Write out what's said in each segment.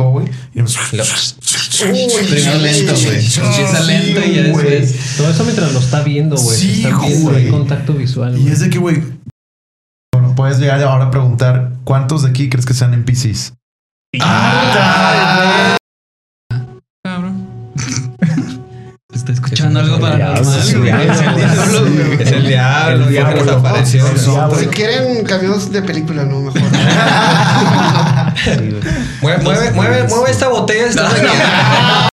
arrancó, güey. Y nos... Primero lento, güey. Empieza lento y ya después. Todo eso mientras lo está viendo, güey. Sí, está viendo, güey. hay contacto visual. Y es de que, güey, bueno, puedes llegar ahora a preguntar cuántos de aquí crees que sean NPCs. Ah, cabrón. Está escuchando algo para es el diablo, Es el diablo, el diablo, El apareció. Si quieren cambios de película, no, mejor. Mueve, mueve, mueve, mueve esta botella. Está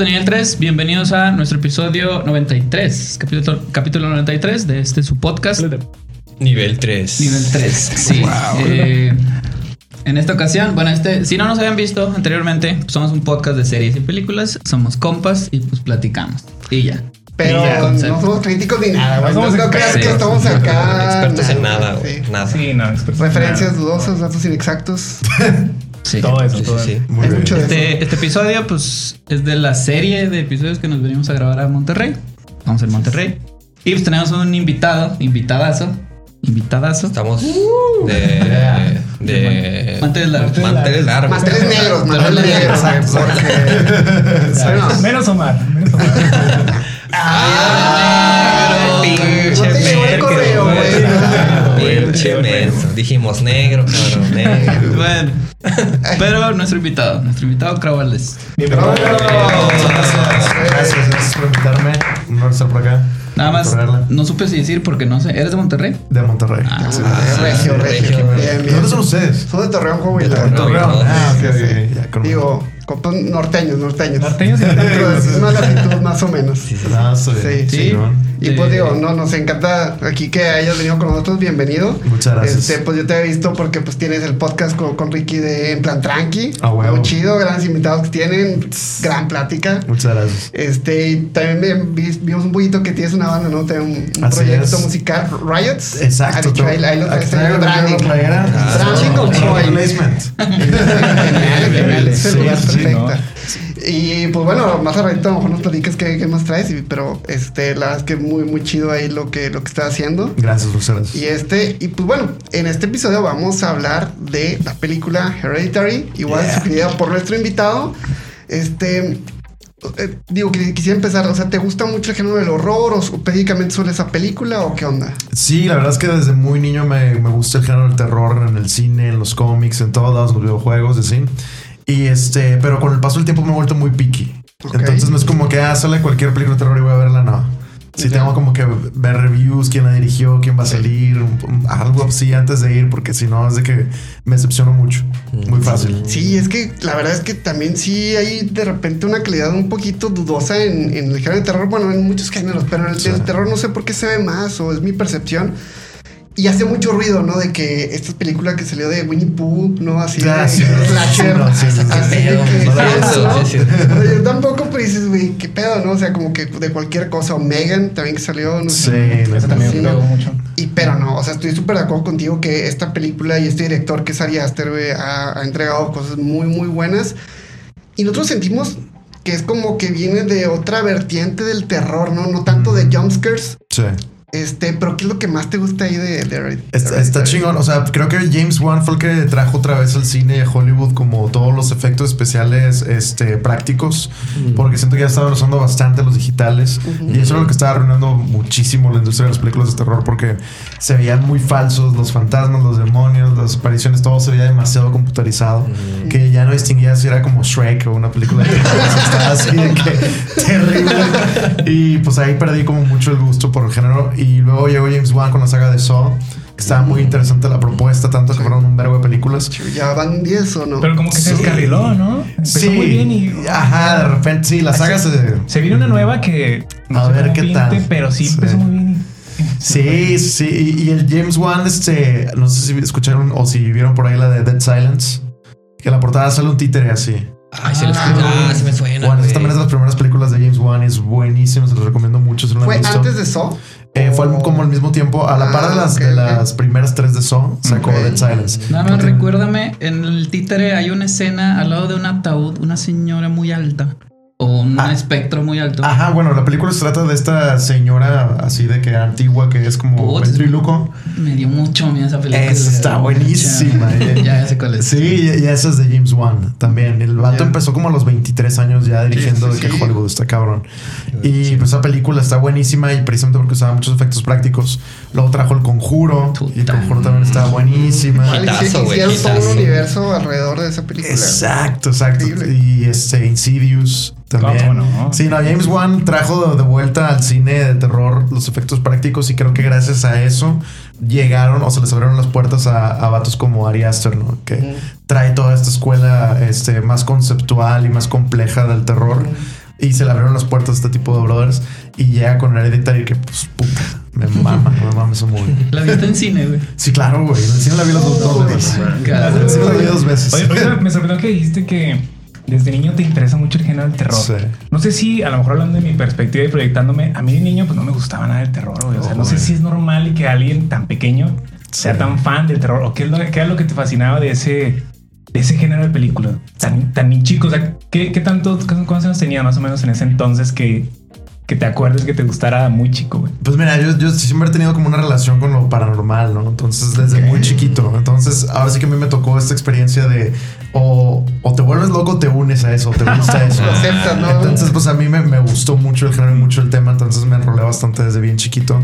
de Nivel 3, bienvenidos a nuestro episodio 93, capítulo, capítulo 93 de este su podcast. Nivel 3. Nivel 3, sí. Eh, en esta ocasión, bueno, este, si no nos habían visto anteriormente, pues somos un podcast de series y películas, somos compas y pues platicamos. Y ya. Pero Y ya, no somos críticos ni nada, güey. No No, somos no creas que expertos. estamos acá. Expertos en nada, sí. güey. Nada. Sí, no, expertos en Referencias nada. dudosas, datos inexactos. Sí. Todo eso, Sí, todo sí, eso. sí. Muy bien. mucho de eso. Este, este episodio, pues, es de la serie de episodios que nos venimos a grabar a Monterrey. Vamos a Monterrey. Y pues tenemos un invitado, invitadazo, invitadazo. Estamos de. de. Manteles largos. Manteles largos. Manteles negros, manteles negros. Menos Omar. Menos Omar. Ah, pinche güey. Pinche menso. Dijimos negro, cabrón, negro. Bueno, pero nuestro invitado, nuestro invitado Cravales. Bravo. Gracias, gracias, gracias por invitarme. Un honor estar por acá. Nada más, no supe si decir porque no sé. ¿Eres de Monterrey? De Monterrey. Ah, sí. regio, regio. regio. Bien, ¿De bien. dónde son ustedes? Son de Torreón, Coahuila. De Torreón. Ah, ok, sí, ok, sí. ya, con- Digo, compas norteños, norteños. Norteños y Dentro de una latitud más o menos. Sí. Sí. Y pues digo, no, nos encanta aquí que hayas venido con nosotros, bienvenido. Muchas gracias. Este, pues yo te he visto porque pues tienes el podcast con, con Ricky de En Plan Tranqui. Ah, huevo. Muy chido, grandes invitados que tienen, gran plática. Muchas gracias. Este, y también vimos un poquito que tienes una banda, ¿no? Un, un Así proyecto es. musical, Riots. Exacto. Dicho, ahí, ahí lo traes en branding. Branding con Troy. placement. Genial, genial. Es el lugar. Y pues bueno, más a ratito a lo mejor nos platicas qué, qué más traes, pero este, la verdad es que muy, muy chido ahí lo que, lo que estás haciendo. Gracias, gracias. Y este, y pues bueno, en este episodio vamos a hablar de la película Hereditary, igual Yeah. por nuestro invitado. Este, eh, digo que quisiera empezar, o sea, ¿te gusta mucho el género del horror o específicamente sobre esa película o qué onda? Sí, la verdad es que desde muy niño me, me gusta el género del terror en el cine, en los cómics, en todos los videojuegos, así. Y este, pero con el paso del tiempo me he vuelto muy picky. Ok. Entonces no es como que ah, sale cualquier película de terror y voy a verla, no. Sí, Ya. tengo como que ver reviews, quién la dirigió, quién va a salir, un- un- algo así antes de ir, porque si no es de que me decepciono mucho. Muy fácil. Sí, es que la verdad es que también sí hay de repente una calidad un poquito dudosa en, en el género de terror, bueno, en muchos géneros, pero en el, Sí. el terror no sé por qué se ve más o es mi percepción. Y hace mucho ruido, ¿no? De que esta película que salió de Winnie Pooh, ¿no? Así de sí, slasher. sí, sí, sí, sí. sí, sí. Yo tampoco, pero dices, güey, qué pedo, ¿no? O sea, como que de cualquier cosa. O Megan también que salió, no Sí, sé. Eso también Sí, me no. mucho. Y pero no, o sea, estoy súper de acuerdo contigo que esta película y este director que es Ari Aster, güey, ha, ha entregado cosas muy, muy buenas. Y nosotros sentimos que es como que viene de otra vertiente del terror, ¿no? No tanto de jumpscares. Sí. Este, pero ¿qué es lo que más te gusta ahí de, de Hereditary? Está, está chingón. O sea, creo que James Wan fue el que trajo otra vez al cine a Hollywood como todos los efectos especiales este, prácticos. Porque siento que ya estaban usando bastante los digitales. Y eso es lo que estaba arruinando muchísimo la industria de las películas de terror. Porque se veían muy falsos los fantasmas, los demonios, las apariciones. Todo se veía demasiado computarizado. Que ya no distinguía si era como Shrek o una película de así de que terrible. Y pues ahí perdí como mucho el gusto por el género. Y luego llegó James Wan con la saga de Saw. Que estaba muy interesante la propuesta, tanto que fueron un verbo de películas. ¿Ya van 10 o no? Pero como que se Sí. descarriló, ¿no? Empezó Sí, muy bien y. ajá, de repente sí, la saga se. Se viene una nueva que. A ver qué pinte, tal. Pero sí Sí. empezó muy bien. y- Sí, sí, y, y el James Wan, este, no sé si escucharon o si vieron por ahí la de Dead Silence, que en la portada sale un títere así. Ay, se les Ah, ah, se me suena. Bueno, güey. también es de las primeras películas de James Wan. Es buenísimo, se los recomiendo mucho. Si no la ¿Fue antes de Saw? Eh, fue al- O- como al mismo tiempo, a la par de Ah, las, de las primeras tres de Saw, sacó Ok. Dead Silence. Nada más recuérdame, en el títere hay una escena al lado de un ataúd, una señora muy alta. O un Ah. espectro muy alto. Ajá, bueno, la película se trata de esta señora así de que antigua que es como Putz. ventríloco. Me dio mucho miedo esa película. Esa está buenísima, eh. Ya, ya sé cuál es. Sí, y y esa es de James Wan también. El vato Ya. empezó como a los 23 años ya dirigiendo Sí, de sí, que sí. Hollywood está cabrón. Y pues esa película está buenísima y precisamente porque usaba muchos efectos prácticos. Luego trajo El Conjuro y El. Conjuro también está buenísima. Sí, Hitazo, hicieron todo un universo alrededor de esa película. Exacto, exacto. Increíble. Y este Insidious también. ¿Cómo no? Sí, no, James Wan trajo de, vuelta al cine de terror los efectos prácticos y creo que gracias a eso llegaron o se les abrieron las puertas a, a vatos como Ari Aster, ¿no? Que trae toda esta escuela este, más conceptual y más compleja del terror. Y se le abrieron las puertas a este tipo de brothers y llega con Hereditary que pues puta, me mama, me mama esa movie. La viste en cine, güey. Sí, claro, güey. En el cine la vi las dos, dos veces. Claro. En el cine la vi dos veces. Oye, me sorprendió que dijiste que desde niño te interesa mucho el género del terror. Sí. No sé si, a lo mejor hablando de mi perspectiva y proyectándome, a mí de niño pues no me gustaba nada el terror, güey. O sea, no sé güey. si es normal que alguien tan pequeño sea Sí. tan fan del terror o qué, es lo, qué era lo que te fascinaba de ese, de ese género de películas. Tan, tan chico, o sea, ¿qué, qué tanto, cuántos años tenía más o menos en ese entonces que, que te acuerdes que te gustara muy chico, güey? Pues mira, yo, yo siempre he tenido como una relación con lo paranormal, ¿no? Entonces, desde muy chiquito. Entonces, ahora sí que a mí me tocó esta experiencia de o, o te vuelves loco o te unes a eso, o te gusta eso. Lo aceptas, ¿no? Entonces, pues a mí me, me gustó mucho el género y mucho el tema, entonces me enrolé bastante desde bien chiquito.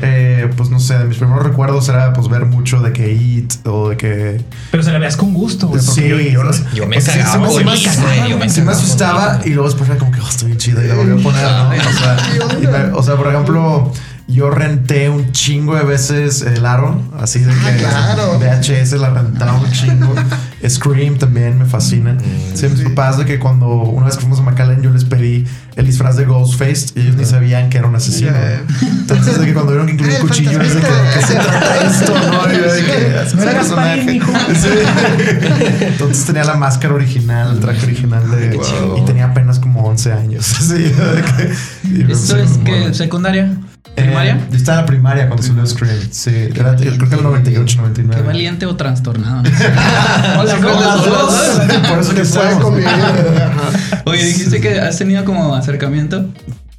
Eh, pues no sé, de mis primeros recuerdos era pues ver mucho de que It o de que... Pero se la veas con gusto, güey. Sí, yo- yo. Yo me o sea, sí, cagaba sí, me me sí asustaba y luego después era como que oh, estoy bien chido y la volví a poner, ¿no? O sea, y me- o sea, por ejemplo, yo renté un chingo de veces el aro, así de que Ah, claro. VHS la rentaba un chingo. Scream también me fascina. Sí, mis papás de que cuando una vez que fuimos a McAllen yo les pedí el disfraz de Ghostface y ellos ni sabían que era un asesino. Ya. Entonces de que cuando vieron que incluía un el cuchillo es de que. ¿qué se trata esto? ¿no? Y yo de que, No era "Es un Gasparín, personaje". Entonces tenía la máscara original, el traje original de chido. y tenía apenas como 11 años. Así de que- ¿Esto puse es que secundaria? Eh, ¿Primaria? yo estaba en la primaria cuando salió Scream. Sí, era, creo que el 98, 99. Qué valiente o trastornado. ¿no? Hola, Sí, dos. Por eso que convivir. Ajá. Oye, dijiste que has tenido como acercamiento.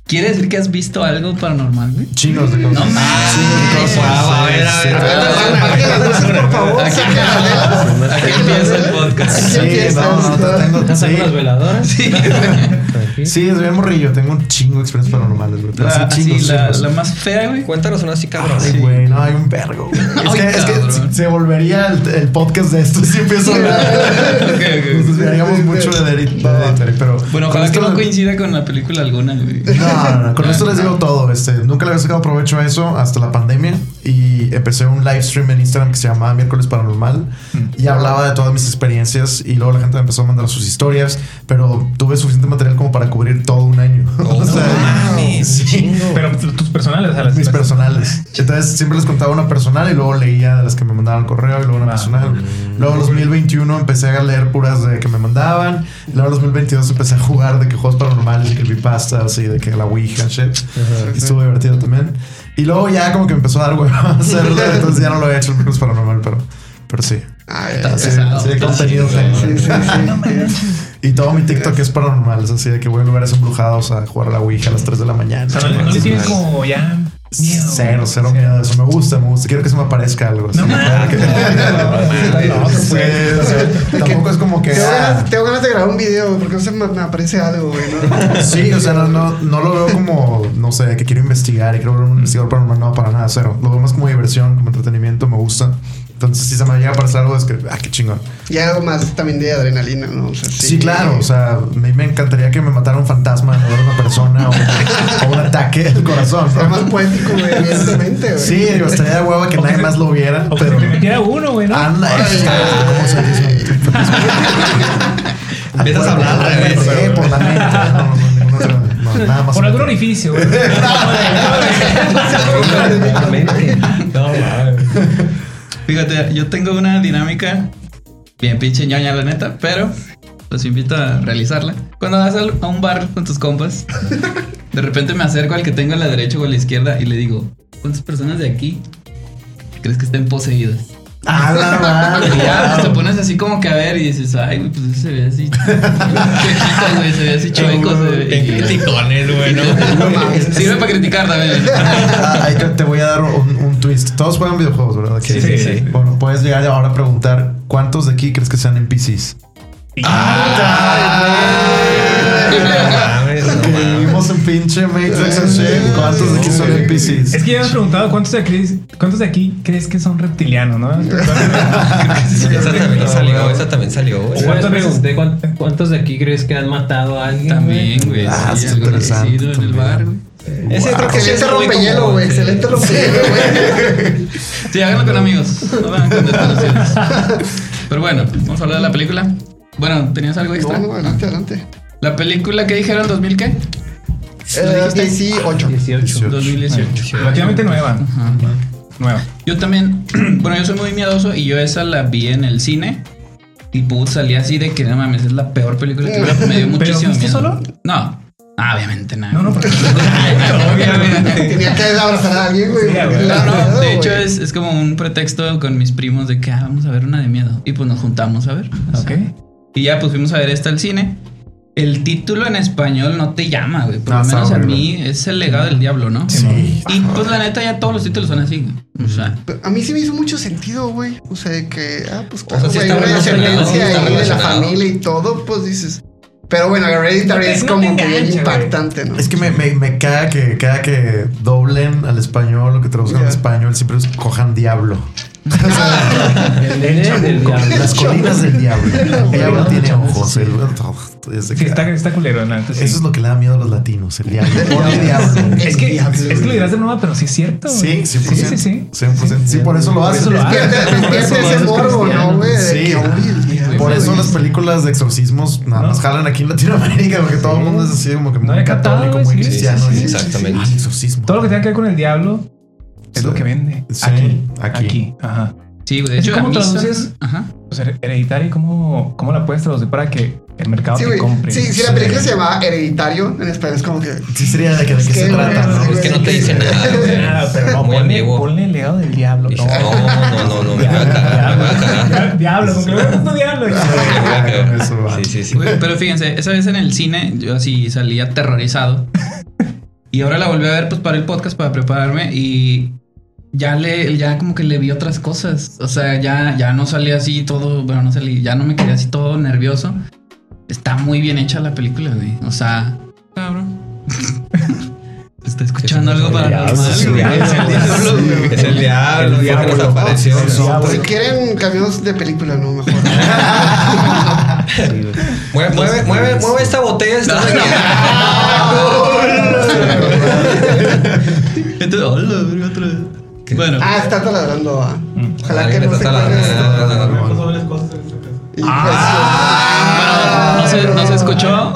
¿Quiere decir que has visto algo paranormal, güey? Chingos de cosas. No mames. Chingos de cosas. Wow, a ver, a Sí, ver, sí. a ver, a ver. Aquí las luces, por favor, Aquí, empieza el podcast. Sí, no, no, tengo, ¿Estás sí, las veladoras? Sí. sí, es bien morrillo. Tengo un chingo de experiencias paranormales, güey. La, chingos, la, la más fea, güey. Cuéntanos una así, cabrón. Ay, güey, no, hay un vergo. Es que, es que se volvería el, podcast de esto si empiezo a hablar. Nos desviaríamos mucho de Heredit- de Hereditary, pero. Bueno, ojalá que no coincida con la película alguna, güey. No, no, no, con esto les digo todo. Este, nunca le había sacado provecho a eso hasta la pandemia y empecé un live stream en Instagram que se llamaba Miércoles Paranormal y hablaba de todas mis experiencias y luego la gente me empezó a mandar sus historias, pero tuve suficiente material como para cubrir todo un año. Oh, O sea, no mames, sí. Pero tus personales, sea, las mis personales. Entonces siempre les contaba una personal y luego leía de las que me mandaban correo y luego una Va. personal. Luego en 2021 empecé a leer puras de que me mandaban. Y luego en 2022 empecé a jugar de que juegos paranormales, de creepypastas y de que la Ouija, shit. Y estuvo divertido también. Y luego ya como que empezó a dar huevo a hacerlo. Entonces ya no lo he hecho el miércoles paranormal, pero, pero sí. Ay, Sí, sí, contenido. Sí, sí, sí. Y todo mi TikTok es paranormal. Es así de que voy a lugares embrujados a jugar a la Ouija a las 3 de la mañana. O sea, no, no tienes como ya miedo. Cero, cero miedo de eso. Me gusta, me gusta. Quiero que se me aparezca algo. así. No. Sí, tampoco es como que. Tengo ah, ganas, tengo ganas de grabar un video, porque no se me, me aparece algo, güey. ¿no? Sí, o sea, no, no, no lo veo como, no sé, que quiero investigar y quiero ver un investigador paranormal. No, para nada, cero. Lo veo más como diversión, como entretenimiento, me gusta. Entonces, si se me llega a aparecer algo, es que, ah, qué chingón. Y algo más también de adrenalina, ¿no? O sea, Sí, claro. O sea, a mí me encantaría que me matara un fantasma en lugar de una persona o, o un ataque al corazón. ¿no? más poético, güey, evidentemente, güey. Sí, digo, estaría de hueva que nadie más lo viera, O pero. metiera uno, güey, ¿no? Anda, ¿cómo se dice? Empiezas a hablar al revés. Sí, por la mente. No, no, ninguna otra- no, nada más. Por algún orificio, güey. No. Fíjate, yo tengo una dinámica bien pinche ñoña, la neta, pero los invito a realizarla. Cuando vas a un bar con tus compas, de repente me acerco al que tengo a la derecha o a la izquierda y le digo, ¿cuántas personas de aquí crees que estén poseídas? A la madre. Ya pues, te pones así como que a ver y dices, ay, güey, pues se ve así. Güey, se ve así chueco. criticones, güey, ¿no? Sirve para criticar también. Ah, ahí te, voy a dar un, un twist. Todos juegan videojuegos, ¿verdad? Sí, sí, sí. Bueno, puedes llegar ahora a preguntar cuántos de aquí crees que sean NPCs. Vivimos en pinche Matrix and shit. ¿Cuántos de aquí son NPCs? Es que ya me has preguntado cuántos de, aquí, cuántos de aquí crees que son reptilianos, ¿no? Esa también salió, esa también salió, güey. ¿Cuántas ¿Cuántos, pregunté cuán- ¿Cuántos de aquí crees que han matado a alguien? También, güey. Ah, sí, algo interesante en el bar, güey. Ese creo que sí es Excelente rompehielo, güey. Excelente rompehielo, güey. Sí, háganlo con amigos. No van con desconocidos. Pero bueno, vamos a hablar de la película. Bueno, ¿tenías algo No, extra? no, adelante, adelante. La película que dijeron, ¿2000 qué? Eh, 18. 18. 2018. Relativamente nueva. Ajá. Nueva. Yo también, bueno, yo soy muy miedoso y yo esa la vi en el cine. Y put, salí así de que no mames, es la peor película que vi. Me dio muchísimo miedo. solo? No. Ah, obviamente no. No, no, porque. Obviamente. Tenía que abrazar a alguien, güey. No, no, de hecho es, es como un pretexto con mis primos de que ah, vamos a ver una de miedo. Y pues nos juntamos a ver. O sea, Ok. Y ya pues fuimos a ver esta al cine. El título en español no te llama, güey. Por No, lo está menos a mí es el legado del diablo, ¿no? Sí. Y pues la neta ya todos los títulos son así. güey. O sea, Pero A mí sí me hizo mucho sentido, güey. O sea, de que, ah, pues O claro, sea, sí güey, está una está ahí de la familia y todo, pues dices. Pero bueno, Hereditary No es no como que bien impactante, ¿no? Es que me, me, me caga que cada que doblen al español o que traduzcan Ya. al español siempre es cojan diablo. El nene del diablo. Las colinas del diablo. El diablo tiene ojos. que- está, está culero, ¿no? Entonces, Eso es lo que le da miedo a los latinos, el diablo. El diablo. Es que, diablo, es que lo dirás de nuevo, pero sí es cierto. Sí, güey. 100%. Sí, sí, sí. 100%. Sí, por eso lo Por hacen. eso lo Por eso Por eso las películas de exorcismos nada más jalan aquí en Latinoamérica, porque todo el mundo es así como que muy católico, muy cristiano. exactamente. Exorcismo. Todo lo que tenga que ver con el diablo es Sí. lo que vende. Sí, aquí, aquí. aquí. Ajá. sí. De hecho, son- traduces- Ajá. O sea, hereditario, ¿cómo, ¿cómo la puedes traducir para que el mercado Sí, te compre? Sí, si la película se llamaba Hereditario, en español es como que. Sí, sería de que de qué se trata, ¿no? Es que no te dice nada, pero no, ponle, ponle el legado del diablo. No, no, no, no, me voy a Diablo, cagar, cagar. diablo. Sí, sí, sí. Pero fíjense, esa vez en el cine yo así salí aterrorizado. Y ahora la volví a ver pues para el podcast, para prepararme y ya le, ya como que le vi otras cosas. O sea, ya, ya no salí así todo, bueno, no salí, ya no me quedé así todo nervioso. Está muy bien hecha la película, güey. O sea, cabrón. Está escuchando algo paranormal, Es el diablo, Es el diablo, güey. Es el diablo, apareció. El diablo. Si quieren cambios de película, no, mejor. Mueve, mueve, mueve, mueve esta botella. Entonces, hola, otra vez. Bueno, Ah, está taladrando. ah. Ojalá que no se esto. Ah, no se, no se escuchó.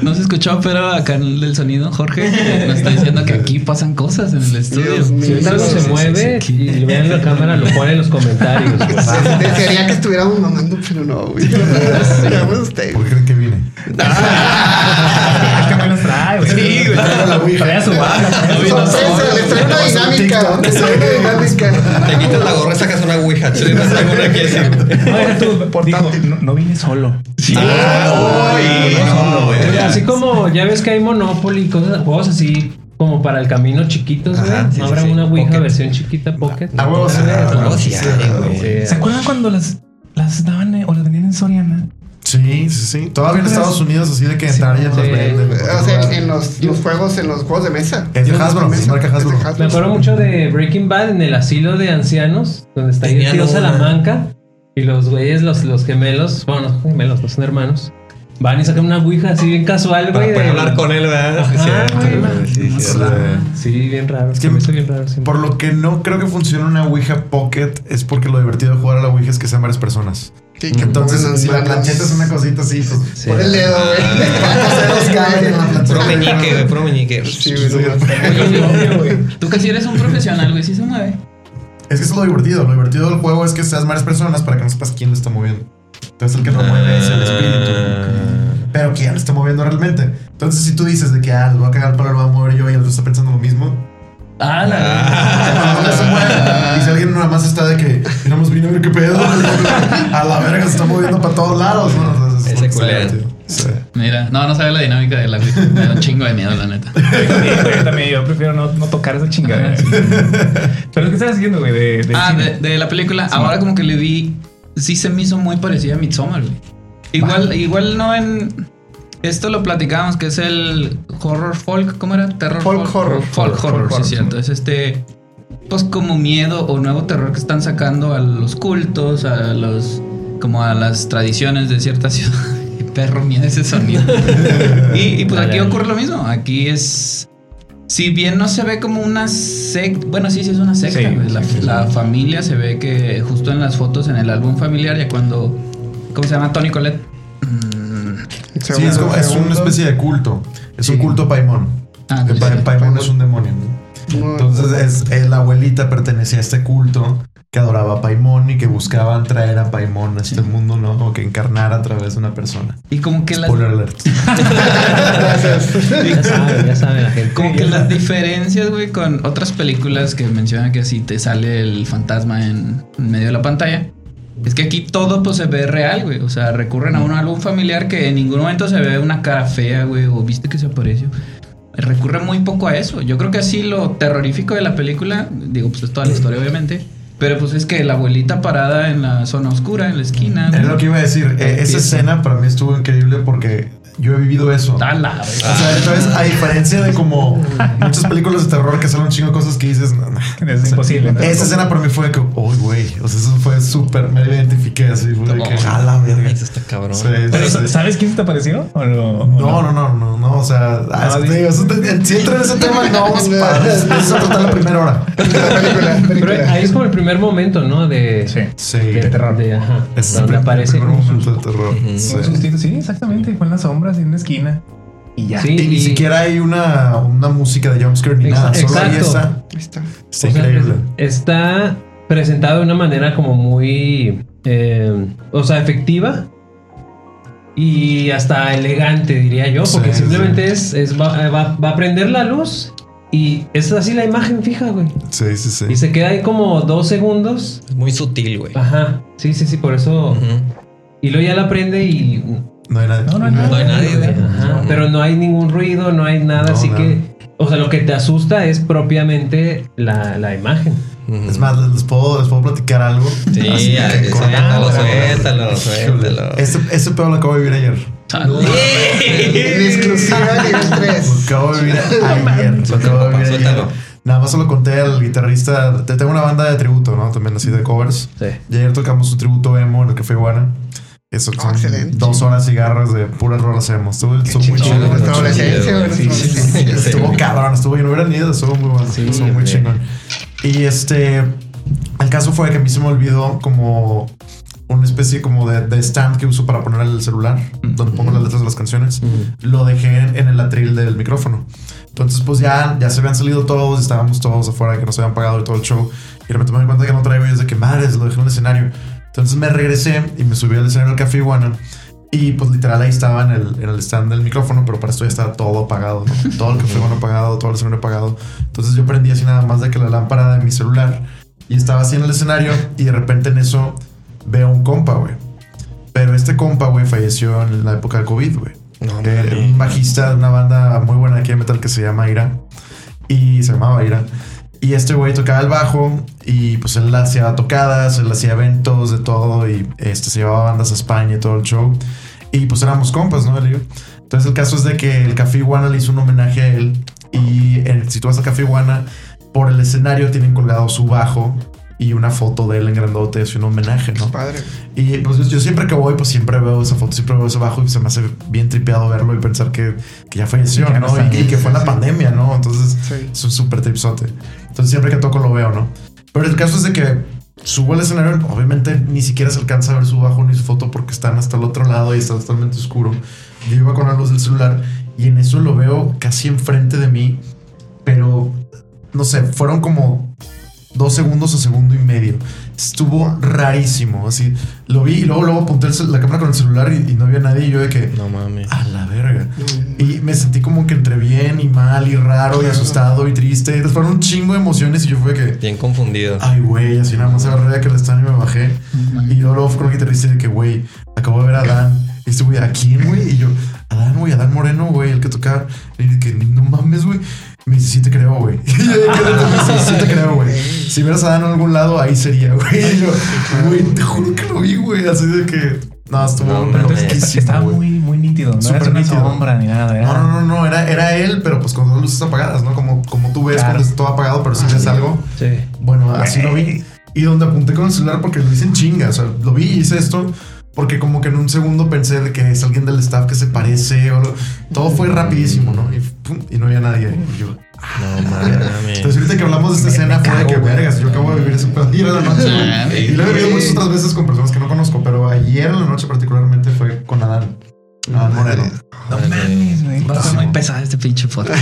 No se escuchó, pero acá en el del sonido, Jorge nos está diciendo que aquí pasan cosas en el estudio. Dios mío. Si algo se mueve sí, sí. y vean la cámara, lo ponen en los comentarios. güey. Desearía que estuviéramos mamando, pero no, güey. Digamos usted. ¿Por qué creen que vine? ¿Qué buenos trae, güey? Sí, güey. Trae su banda. trae su. Sorpresa, les traigo una dinámica. Les traigo una dinámica. Te quitas la gorra y sacas una ouija. Sí, no tengo una vine solo. Sí. Así como ya ves que hay Monopoly, cosas, juegos así como para el camino chiquitos, güey. Sí, ¿No sí, habrá sí. una Ouija Pocket. versión chiquita Pocket? A huevos. ¿Se acuerdan cuando las, las daban eh, o las vendían en Soriana? Sí, sí, sí. Todavía en Estados Unidos, así de que en Target los sí. venden. O sea, en los, los juegos, en los juegos de mesa. Es de En Hasbro, es marca Hasbro. Me acuerdo mucho de Breaking Bad en el asilo de ancianos, donde está ahí el tío. Salamanca y los güeyes, los, los gemelos, bueno, no son gemelos, no son hermanos, van y sacan una ouija así bien casual, Para güey. poder de- hablar con él, ¿verdad? Sí, Ajá. Sí. Sí, bien raro. Es Es que que me hizo bien raro. sí. Por lo que no creo que funcione una Ouija Pocket es porque lo divertido de jugar a la Ouija es que sean varias personas. Sí, que Entonces, si la plancheta es una cosita así, pues, Sí. Por el dedo, güey. ¿cuántos dedos caben en la plancheta? Puro meñique, güey, puro meñique. Sí, güey. Tú que si eres un profesional, güey, sí se mueve. Es que eso es lo divertido. Lo divertido del juego es que seas varias personas para que no sepas quién lo está moviendo. Entonces el que lo mueve es el espíritu. Pero que ya lo está moviendo realmente. Entonces si tú dices de que, ah, lo voy a cagar para lo voy a mover yo y el otro está pensando lo mismo. Ah, la se mueve, y si alguien nada más está de que, digamos, vino a ver qué pedo. A la verga se está moviendo para todos lados. Ese es que culero. Sí. Mira, no, no sabe la dinámica de la. Me da un chingo de miedo, la neta. Yo también, yo prefiero no, no tocar esa chingada. Pero ¿qué estás haciendo, güey? De, Ah, de, de la película. Sí. Ahora como que le vi. Sí se me hizo muy parecida a Midsommar, güey. Igual, igual no en. Esto lo platicábamos, que es el horror folk, ¿cómo era? Terror Folk horror. Folk, Folk horror, horror, sí, cierto. Es este. Pues como miedo o nuevo terror que están sacando a los cultos, a los. como a las tradiciones de cierta ciudad. Qué perro miedo ese sonido. y, y pues aquí ocurre lo mismo. Aquí es. Si bien no se ve como una secta, bueno, sí, sí es una secta. Sí, la, sí, sí. la familia se ve que justo en las fotos en el álbum familiar, ya cuando, ¿cómo se llama? Tony Colette. Sí, es, como- es una especie de culto. Es un culto Paimon. Ah, Que sí, Pa- sí. Paimon es un demonio. ¿no? Entonces es, la abuelita pertenecía a este culto que adoraba a Paimon y que buscaban traer a Paimon a este mundo, ¿no? O que encarnara a través de una persona. y como que las, Spoiler alert. Ya sabe, ya sabe la gente. como que las diferencias, güey, con otras películas que mencionan que si te sale el fantasma en, en medio de la pantalla. Es que aquí todo pues se ve real, güey. O sea, recurren a un álbum familiar que en ningún momento se ve una cara fea, güey, o viste que se apareció. Recurre muy poco a eso. Yo creo que así lo terrorífico de la película, digo, pues es toda la historia, obviamente. Pero pues es que la abuelita parada en la zona oscura, en la esquina. Es lo que iba a decir. Eh, esa escena para mí estuvo increíble porque yo he vivido eso. A la. O sea, entonces, a diferencia de como muchas películas de terror que salen un chingo de cosas que dices, no, no. Es imposible. ¿no? Esa escena para mí fue que, uy, güey. O sea, eso fue súper, me identifiqué así, fue de que, a la verga. Eso está cabrón. Sí, Pero, sí. ¿Sabes quién se te apareció? ¿O no, No, no, no, no, no, o sea, ah, eso te digo, eso te- si entra en ese tema, no vamos para eso tratar la primera hora. Pero ahí es como el primer momento, ¿no? De, Sí. Sí, de terror. de- ajá, es donde el aparece primer con momento de terror. Sí. Sí, exactamente. Fue en las sombras, en una esquina. Y ya. Sí. Y ni Y- siquiera hay una, una música de jumpscare ni Exa- nada, solo ahí exacto. está. Ahí está. Está O sea, increíble. es- está presentado de una manera como muy, eh, o sea, efectiva y hasta elegante, diría yo, porque Sí, simplemente es, es va, va- va a prender la luz y es así la imagen fija, güey. Sí, sí, sí. Y se queda ahí como dos segundos. Es muy sutil, güey. Ajá, sí, sí, sí, por eso. Ujú. Y luego ya la prende y... No hay nadie. No, no hay nada. No hay nadie, güey. Ajá, pero no hay ningún ruido, no hay nada, No, así nada. que... O sea, lo que te asusta es propiamente la, la imagen. Es más, les puedo, les puedo platicar algo. Sí, Así que suéltalo, suéltalo, suéltalo. Ese, ese pedo lo acabo de vivir ayer. En exclusiva nivel 3. Lo acabo de vivir ayer. Lo acabo de vivir ayer. Nada más se lo conté al guitarrista. Te tengo una banda de tributo, ¿no? También así de covers. Sí. Y ayer tocamos un tributo emo en el Café Iguana. Eso Ah, son excelente. dos horas y garras de puras rolas emo. Estuvo, estuvo cabrón, estuvo y no hubieran ido, estuvo muy bueno. Sí, estuvo muy chingón. Y este, el caso fue que a mí se me olvidó como una especie como de, de stand que uso para poner el celular, donde pongo las letras de las canciones. Lo dejé en, en el atril del micrófono. Entonces, pues ya, ya se habían salido todos, estábamos todos afuera que nos habían pagado y todo el show. Y de repente me di cuenta que no traigo y es de que madres, lo dejé en el escenario. Entonces me regresé y me subí al escenario del Café Iguana. Y pues literal ahí estaba en el, en el stand del micrófono, pero para esto ya estaba todo apagado, ¿no? Todo el café bueno apagado, todo el escenario apagado. Entonces yo prendí así nada más de que la lámpara de mi celular y estaba así en el escenario y de repente en eso veo un compa, güey. Pero este compa, güey, falleció en la época del COVID, güey. No, Era mames. un bajista de una banda muy buena aquí de metal que se llama Ira. Y se llamaba Ira. Y este güey tocaba el bajo y pues él hacía tocadas, él hacía eventos de todo y este, se llevaba bandas a España y todo el show. Y pues éramos compas, ¿no? Entonces el caso es de que el Café Iguana le hizo un homenaje a él y en- si tú vas al Café Iguana, por el escenario tienen colgado su bajo y una foto de él en grandote, es un homenaje, ¿no? Padre. Y pues yo, siempre que voy, pues siempre veo esa foto, siempre veo ese bajo y se me hace bien tripeado verlo y pensar que, que ya falleció, no. Y, que fue en la Sí. pandemia, ¿no? Entonces es un súper tripsote. Entonces siempre que toco lo veo, ¿no? Pero el caso es de que subo al escenario, obviamente ni siquiera se alcanza a ver su bajo ni su foto porque están hasta el otro lado y está totalmente oscuro. Yo iba con la luz del celular y en eso lo veo casi enfrente de mí, pero no sé, fueron como dos segundos o segundo y medio. Estuvo rarísimo. Así lo vi y luego, luego apunté la cámara con el celular y, y no había nadie. Y yo de que, No mames. a la verga. Y me sentí como que entre bien y mal y raro y asustado y triste. Y fueron un chingo de emociones y yo fue que, Bien confundido. ay, güey, así nada más agarré que el stand y me bajé. Y luego, luego fue con el guitarrista de que, güey, acabo de ver a Dan. Y este güey, ¿a quién, güey? Y yo, a Dan, güey, a Dan Moreno, güey, el que tocaba. Y que, no mames, güey. Me dice, sí te creo, güey. Y yo sí, sí te creo, güey. Si vieras a Dan en algún lado, ahí sería, güey. Y yo, güey, te juro que lo vi, güey. Así de que, no, estuvo No, Pero entonces estaba muy, muy nítido. No Súper era una nítido. sombra ni nada. era- No, no, no, no, era, era él, pero pues con las luces apagadas, ¿no? Como, como tú ves Claro. cuando está todo apagado, pero si ves algo. Sí. Bueno, así lo vi. Y donde apunté con el celular porque lo hice en chinga. O sea, lo vi y hice esto porque como que en un segundo pensé de que es alguien del staff que se parece o lo- todo fue rapidísimo, ¿no? Y, pum, y no había nadie. Y yo, No mames. entonces ahorita que hablamos de esta escena fue de que vergas, yo acabo de vivir ese pedo ayer en la noche. güey. y lo he vivido muchas otras veces con personas que no conozco, pero ayer en la noche particularmente fue con Adán. Adán Moreno. No mames, güey. Va a este pinche foto.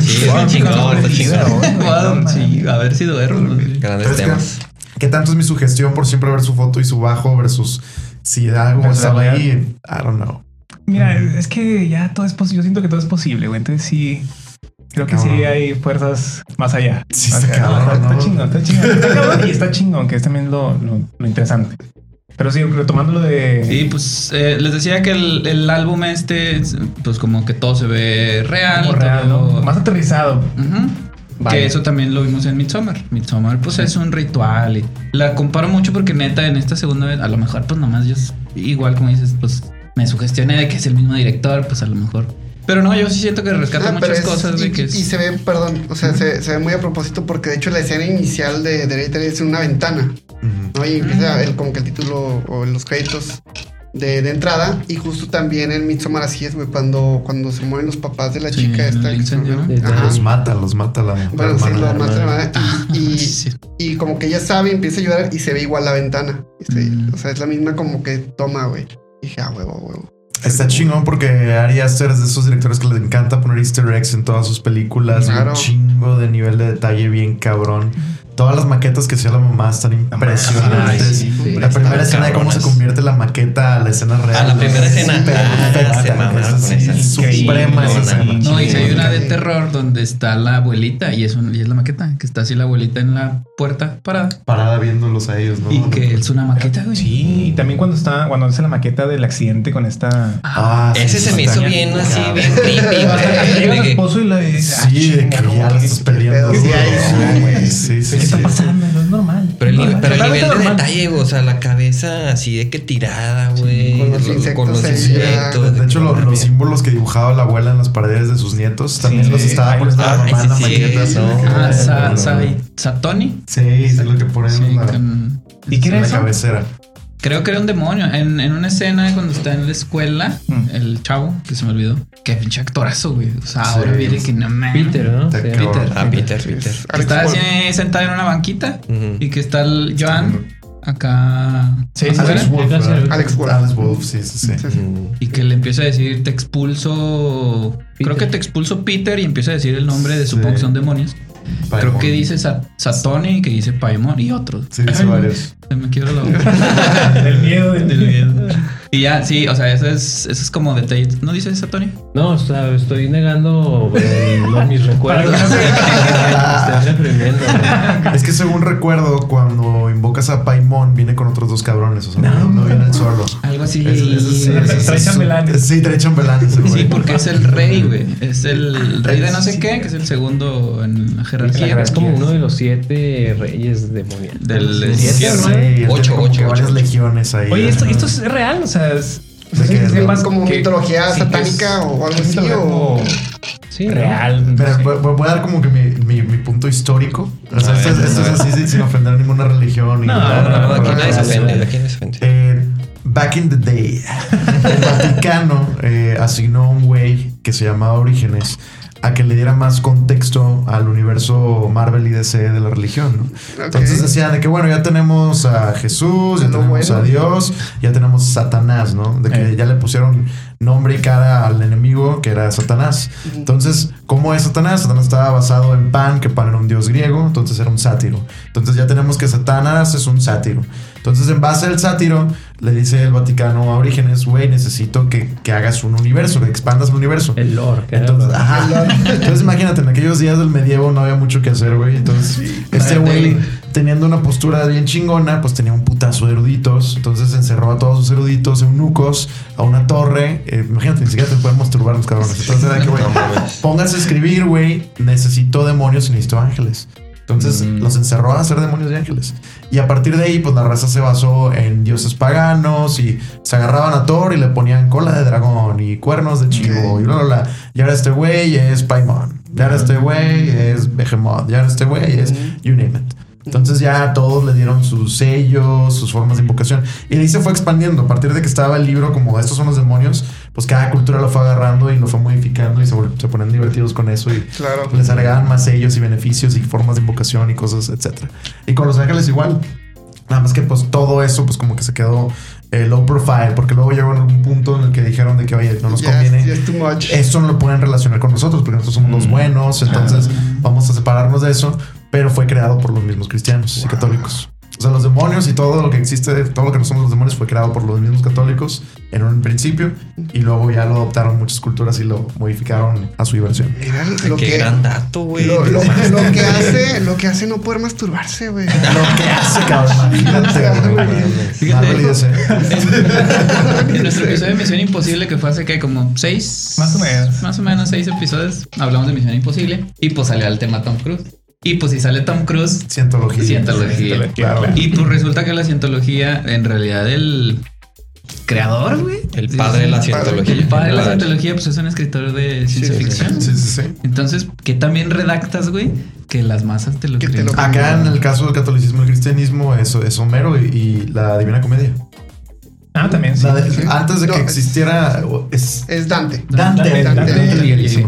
Sí, bien chingón, está chingón. Sí, a ver si duermo. Grandes temas. ¿Qué tanto es mi sugestión por siempre ver su foto y su bajo versus si algo estaba ahí? I don't know. Mira, es que ya todo es posible. Yo siento que todo es posible, güey. Entonces sí. Creo que sí hay fuerzas más allá. Sí, está allá. No, está, ¿no? chingón, está chingón. Está cabrón y está chingón, que es también lo, lo, lo interesante. Pero sí, retomando lo de. Sí, pues eh, les decía que el, el álbum este, pues como que todo se ve real. como real, todo- ¿no? Más aterrizado. Vaya. Que eso también lo vimos en Midsommar. Midsommar, pues es un ritual. Y la comparo mucho porque neta, en esta segunda vez, a lo mejor, pues nomás yo, igual como dices, pues me sugestioné de que es el mismo director, pues a lo mejor. Pero no, yo sí siento que rescata Ah, muchas es- cosas, y, que y es... se ve, perdón, o sea, se, se ve muy a propósito porque de hecho la escena inicial de de Hereditary es una ventana, Ujú. ¿no? Y empieza el, como que el título o los créditos de, de entrada y justo también en Midsommar así es, güey, cuando, cuando se mueven los papás de la Sí, chica esta. Los mata, los mata la. Bueno, sí, hermana, lo mata la hermana. y, y, Sí. y como que ella sabe, empieza a llorar y se ve igual la ventana. Y se- Mm. O sea, es la misma como que toma, güey. Dije, ah, huevo, huevo. Está chingón porque Ari Aster es de esos directores que les encanta poner easter eggs en todas sus películas. Claro. Un chingo de nivel de detalle bien cabrón. Todas las maquetas que hacía la mamá están impresionantes. Ay, sí, sí. La primera escena de cómo se convierte la maqueta a la escena real. Ah, la primera es escena. perfecta. Ah, es suprema esa Increíble. escena. No, y si hay una de terror donde está la abuelita y es, un- y es la maqueta, que está así la abuelita en la puerta parada. Parada viéndolos a ellos, ¿no? Y que es una maqueta, güey. Sí, y también cuando está, cuando hace la maqueta del accidente con esta. Ah, sí, Ese se me hizo bien así, bien creepy, Llega el esposo y la dice, Sí, de que ya. Sí, sí, ¿Qué está pasando? No es normal. Pero el, nivel- pero el Totalmente nivel de normal. detalle, güey, o sea, la cabeza así de que tirada, güey. con los lo- insectos con los ahí, insectos. De hecho, lo- los símbolos que dibujaba la abuela en las paredes de sus nietos también Sí, los estaba poniendo la mamá en la maqueta. Ah. Satoni. Sí, es lo que ponen ¿Y la cabecera. Creo que era un demonio. En, en una escena cuando está en la escuela, Mm. el chavo, que se me olvidó. Qué pinche actorazo, güey. O sea, Sí. ahora viene que no mames. Peter, ¿no? Sí. Peter. Ah, Peter, Peter. Que Está así sentado en una banquita y que está el Joan acá. Sí, sí. Wolf, Alex. Alex Wolf. Alex Wolf, sí, sí, sí. Y que le empieza a decir, te expulso. Creo que te expulso Peter y empieza a decir el nombre de supongo que son demonios. Creo que dice Sa- Satoni, que dice Paimon y otros. Sí, dice varios. Se me quiebra la boca. Del miedo, Del miedo. Y ya, sí, o sea, eso es, eso es como detalle. ¿No dice Satoni? No, o sea, estoy negando eh, mis recuerdos. estoy reprimiendo. Es que según recuerdo, cuando invocas a Paimon, viene con otros dos cabrones. O sea, no, no viene él solo. Algo así. Trae chambelanes. Sí, trae chambelanes. Sí, porque es el rey, güey. Es el rey de no sé qué, que es el segundo en la jerarquía. es como uno de los siete reyes demonios. Del Siete, cielo. ¿no? Sí, tiene Ocho, como ocho, que varias ocho. legiones ahí. Oye, esto, esto es real, o sea, es. o sea, ¿De que sepas como que- mitología sí, satánica es- o algo así, o- Sí, ¿no? real. no Pero voy, voy- a dar como que mi, mi, mi punto histórico. O sea, esto, es- ver, esto es así sin, sin ofender a ninguna religión. ni No, nada. no, No, aquí nadie se sí, ofende, sí. aquí nadie se ofende. Eh, back in the day, el Vaticano eh, asignó a un güey que se llamaba Orígenes a que le diera más contexto al universo Marvel y DC de la religión. ¿no? Entonces Ok. decían de que bueno, ya tenemos a Jesús, ya tenemos bueno. a Dios, ya tenemos a Satanás, ¿no? De que Eh. ya le pusieron nombre y cara al enemigo que era Satanás. Entonces, ¿cómo es Satanás? Satanás estaba basado en Pan, que Pan era un dios griego, entonces era un sátiro. Entonces ya tenemos que Satanás es un sátiro. Entonces, en base al sátiro, le dice el Vaticano a Orígenes, güey, necesito que, que hagas un universo, que expandas el universo. El lore. que Entonces, era- ajá. Entonces imagínate, en aquellos días del medievo no había mucho que hacer, güey. Entonces, este güey, teniendo una postura bien chingona, pues tenía un putazo de eruditos. Entonces encerró a todos sus eruditos eunucos a una torre. Eh, imagínate, ni siquiera te pueden masturbar los cabrones. Entonces era que, güey, pónganse a escribir, güey. Necesito demonios y necesito ángeles. Entonces Mm. los encerró a hacer demonios y ángeles. Y a partir de ahí, pues la raza se basó en dioses paganos y se agarraban a Thor y le ponían cola de dragón y cuernos de chivo y bla, bla, bla. Y ahora este güey es Paimon. Y ahora este güey es Behemoth. Y ahora este güey es you name it. Entonces ya todos le dieron sus sellos, sus formas de invocación. Y ahí se fue expandiendo. A partir de que estaba el libro como estos son los demonios, pues cada cultura lo fue agarrando y lo fue modificando y se, se ponían divertidos con eso y Claro. les agregaban más sellos y beneficios y formas de invocación y cosas, etcétera. Y con los ángeles igual. Nada más que pues todo eso pues como que se quedó eh, low profile porque luego llegó algún punto en el que dijeron de que oye, no nos conviene. es- ya es too much. Eso no lo pueden relacionar con nosotros porque nosotros somos los buenos, entonces vamos a separarnos de eso, pero fue creado por los mismos cristianos y católicos. O sea, los demonios y todo lo que existe, todo lo que no somos los demonios fue creado por los mismos católicos en un principio y luego ya lo adoptaron muchas culturas y lo modificaron a su diversión. Qué lo que, gran dato, güey. lo, lo- lo que hace, lo que hace no poder masturbarse, güey. Lo que hace, cabrón. Fíjate. En nuestro episodio de Misión Imposible, que fue hace que como seis. Más o menos. Más o menos seis episodios. Hablamos de Misión Imposible. Y pues salió el tema Tom Cruise. Y pues si sale Tom Cruise, Cientología. Cientología. Cientología, Claro. claro. Y pues resulta que la cientología, en realidad, el creador, güey. El padre de la cientología. El padre de la cientología, pues es un escritor de ciencia sí, ficción. Sí, sí, sí. Entonces, ¿qué también redactas, güey? Que las masas te lo Que te creen. lo- Acá en el caso del catolicismo y el cristianismo, eso es Homero y, y la Divina Comedia. Ah, también sí. La de- sí. Antes de No, que existiera. es Es Dante. Dante, Dante, Dante, Dante sí.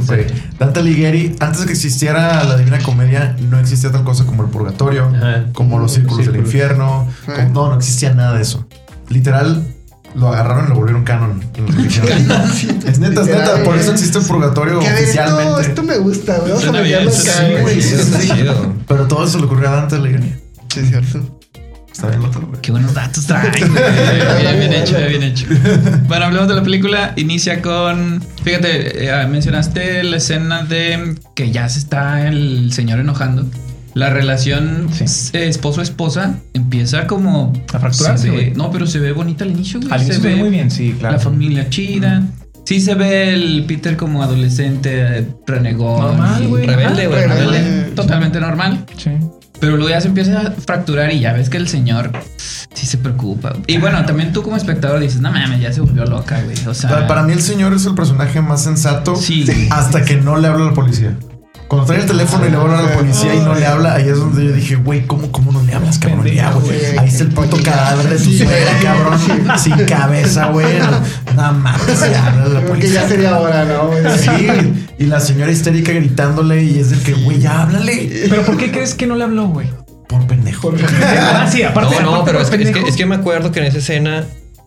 Dante Alighieri, antes de que existiera la Divina Comedia, no existía tal cosa como el purgatorio, Ajá. como los círculos del infierno. Sí. como- no, no existía nada de eso. Literal, lo agarraron y lo volvieron canon es neta, es neta. Por eso existe el purgatorio Que a ver, esto, oficialmente. esto me gusta, güey. Vamos a. Pero todo eso le ocurrió a Dante Alighieri. Sí, es cierto. Está bien loco, güey. Qué buenos datos traen. güey. bien, bien hecho, bien hecho. Bueno, hablemos de la película. Inicia con. Fíjate, eh, mencionaste la escena de que ya se está el señor enojando. La relación Sí. esposo-esposa empieza como. A fracturarse, se ve-. No, pero se ve bonita al inicio, güey. Al inicio se ve muy bien, sí, claro. La familia chida. Sí se ve el Peter como adolescente, renegón. Normal, güey. Rebelde, güey. Rebelde. Rebelde, Totalmente normal. Sí. Pero luego ya se empieza a fracturar y ya ves que el señor sí se preocupa. Y bueno, también tú como espectador dices, no mames, ya se volvió loca, güey. O sea, Para, para mí el señor es el personaje más sensato Sí. hasta que no le habla a la policía. Cuando trae el teléfono y le habla a la policía y no le habla, ahí es donde yo dije, güey, ¿cómo, ¿cómo no le hablas, cabrón? Ya, güey. Ahí está el puto cadáver de Sí. suegra, cabrón. Sin cabeza, güey. No, no mames, ya habla a la Creo que ya sería hora, ¿no? güey? Sí, y la señora histérica gritándole y es del que, güey, ya háblale. Pero ¿por qué crees que no le habló, güey? Por pendejo. Ah, sí, aparte. No, no, aparte pero por es que, es, que, pendejo. es que me acuerdo que en esa escena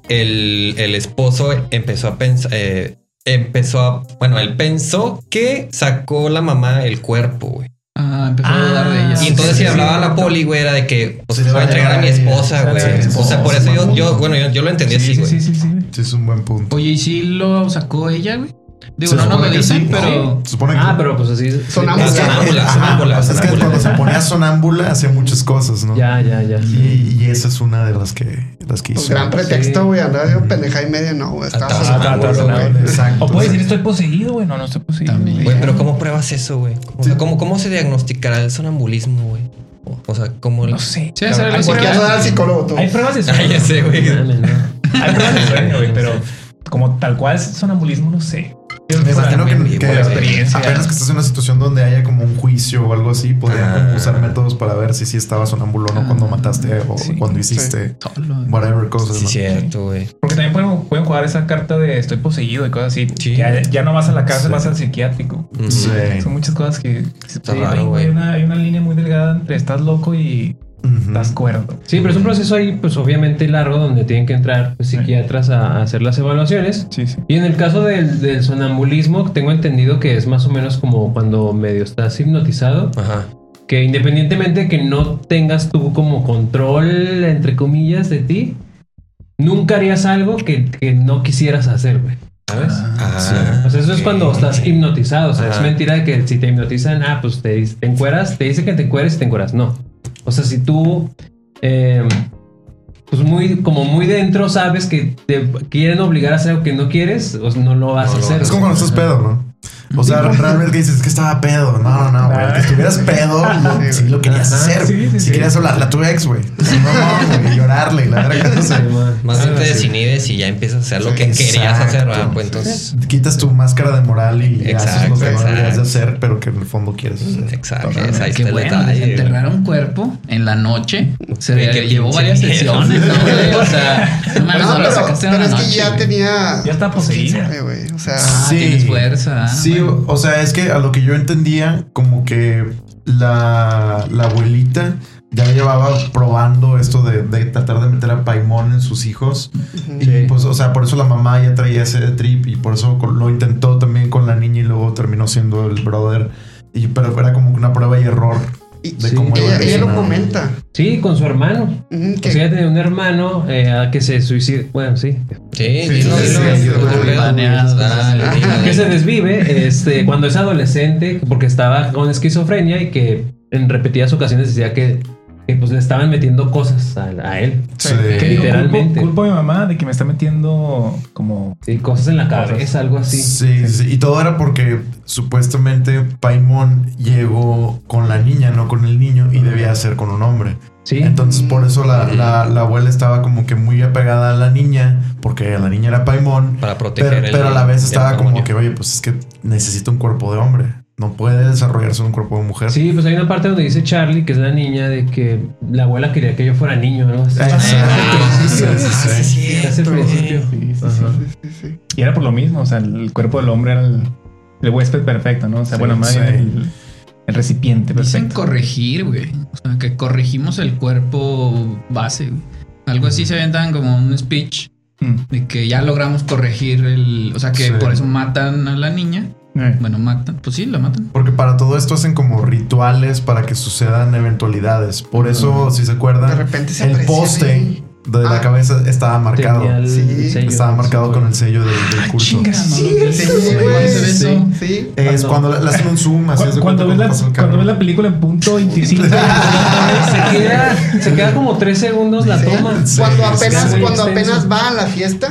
el, el esposo empezó a pensar, eh, empezó a, bueno, él pensó que sacó la mamá el cuerpo, güey. ah, empezó a Ah, dudar de ella. Y entonces sí, si sí, hablaba sí. a la poli, güey, era de que pues, Se voy va a entregar a mi esposa, Se güey. O sea, por eso yo, yo bueno, yo, yo lo entendí Sí, así, sí, güey. sí, sí, sí. Sí, es un buen punto. Oye, ¿y si lo sacó ella, güey? Digo, Se no supone lo que dicen, sí, pero. Se supone que Ah, pero pues así. Sonámbula. sí. Sonámbula, sonámbula, pues es que sonámbula. cuando se ponía sonámbula hacía muchas cosas, ¿no? Ya, ya, ya. Y, y esa es una de las que, las que Pues hizo. gran pretexto, güey. Andaba yo pendeja y media, no, güey. Estaba güey. Exacto. O puedes decir, estoy poseído, güey. No, no estoy poseído. También. Güey, pero ¿cómo pruebas eso, güey? O sea, ¿cómo, ¿cómo se diagnosticará el sonambulismo, güey? O, sea, ¿cómo No sé. Sí, algo Hay no era el psicólogo tú. Hay pruebas de Ah, sueño. ya sé, güey. No. Hay pruebas de sueño, güey, pero como tal cual sonambulismo, no sé. Me imagino que, que por experiencia. apenas que estás en una situación donde haya como un juicio o algo así, podrían Ah. usar métodos para ver si sí estabas sonámbulo o no cuando mataste o Sí. cuando hiciste whatever cosas. Sí, ¿no? cierto, güey. Porque también pueden, pueden jugar esa carta de estoy poseído y cosas así. Sí. Ya, ya no vas a la cárcel, Sí. vas al psiquiátrico. Sí. Son muchas cosas que... Está raro, hay una, hay una línea muy delgada entre estás loco y Estás cuerdo. Sí, pero es un proceso ahí, pues obviamente largo, donde tienen que entrar pues, psiquiatras a, a hacer las evaluaciones. Sí, sí. Y en el caso del, del sonambulismo, tengo entendido que es más o menos como cuando medio estás hipnotizado, Ajá. que independientemente de que no tengas tú como control, entre comillas, de ti, nunca harías algo que, que no quisieras hacer, güey. ¿Sabes? Ah, O sea, eso es ok. cuando estás hipnotizado. O sea, es mentira de que si te hipnotizan, ah, pues te, te encueras, te dice que te encueres y te encueras. No. O sea, si tú, eh, pues muy, como muy dentro sabes que te quieren obligar a hacer algo que no quieres, pues no lo vas No a hacer. Es como cuando estás pedo, ¿no? O sea, realmente que dices que estaba pedo. No, no, no, güey. Que estuvieras pedo, sí lo querías Ajá, hacer. sí, sí, si sí. querías hablarle a tu ex, güey. No, no, güey. Llorarle y la Sí, man. Más bien Ah, te sí. desinhibes y ya empiezas a hacer lo que Exacto. querías hacer, ¿verdad? Pues entonces. Quitas tu máscara de moral y haces Exacto, lo que no exacto. deberías de hacer, pero que en el fondo quieres hacer. Exacto. Ahí Qué bueno, desenterrar un cuerpo en la noche. Se Güey, qué llevó varias sesiones, ¿no, güey? O sea, no mames, No, no lo pero, sacaste en pero la es que ya tenía. Ya está pues, poseída. güey. O sea, Ah, Sí. tienes fuerza. ah, Sí, o sea, es que a lo que yo entendía, como que la, la abuelita ya llevaba probando esto de, de tratar de meter a Paimon en sus hijos. Y pues, o sea, por eso la mamá ya traía ese trip y por eso lo intentó también con la niña y luego terminó siendo el brother. Y, pero era como que una prueba y error Y- de Sí. cómo iba a ella, ella lo comenta. Sí, con su hermano. ujú, O que- sea, ella tenía un hermano eh, que se suicida. Bueno, sí. Sí, Sí, que se desvive este, cuando es adolescente, porque estaba con esquizofrenia y que en repetidas ocasiones decía que, que, pues le estaban metiendo cosas a, a él. Sí. ¿Qué digo? Literalmente. Culpo, culpo a mi mamá de que me está metiendo como. Sí, cosas en la Cosas. cabeza, algo así. Sí, sí, y todo era porque supuestamente Paimon llegó con la niña, no con el niño, y debía ser con un hombre. Sí. Entonces por eso la, la- la abuela estaba como que muy apegada a la niña, porque la niña era Paimon, Para proteger pero, el- pero a la vez estaba como que, oye, pues es que necesita un cuerpo de hombre, no puede desarrollarse en un cuerpo de mujer. Sí, pues hay una parte donde dice Charlie, que es la niña, de que la abuela quería que yo fuera niño, ¿no? Así. Exacto. Ah, Sí, sí, sí. Es el principio. Y era por lo mismo, o sea, el cuerpo del hombre era el, el huésped perfecto, ¿no? O sea, Sí, bueno, más sí. bien el, el recipiente Dicen perfecto. corregir, güey. O sea, que corregimos el cuerpo base, güey. Algo así se aventan como un speech Mm. de que ya logramos corregir el. O sea, que Sí. por eso matan a la niña. Eh. Bueno, matan. Pues sí, la matan. Porque para todo esto hacen como rituales para que sucedan eventualidades. Por eso, si se De acuerdan, repente se el poste ahí. De la Ah. cabeza estaba marcado. Sí, sello. Estaba marcado con el sello del, del Ah, culto. chinga, no Sí, sí, ¿Cuándo güey. se ve eso? Sí. Sí. Es cuando le le hacen un zoom, así Cu- es de cuando, ves la, cuando ves la película en punto 25, se, queda, se queda como tres segundos la toma. Sí, cuando apenas, sí. cuando apenas va a la fiesta,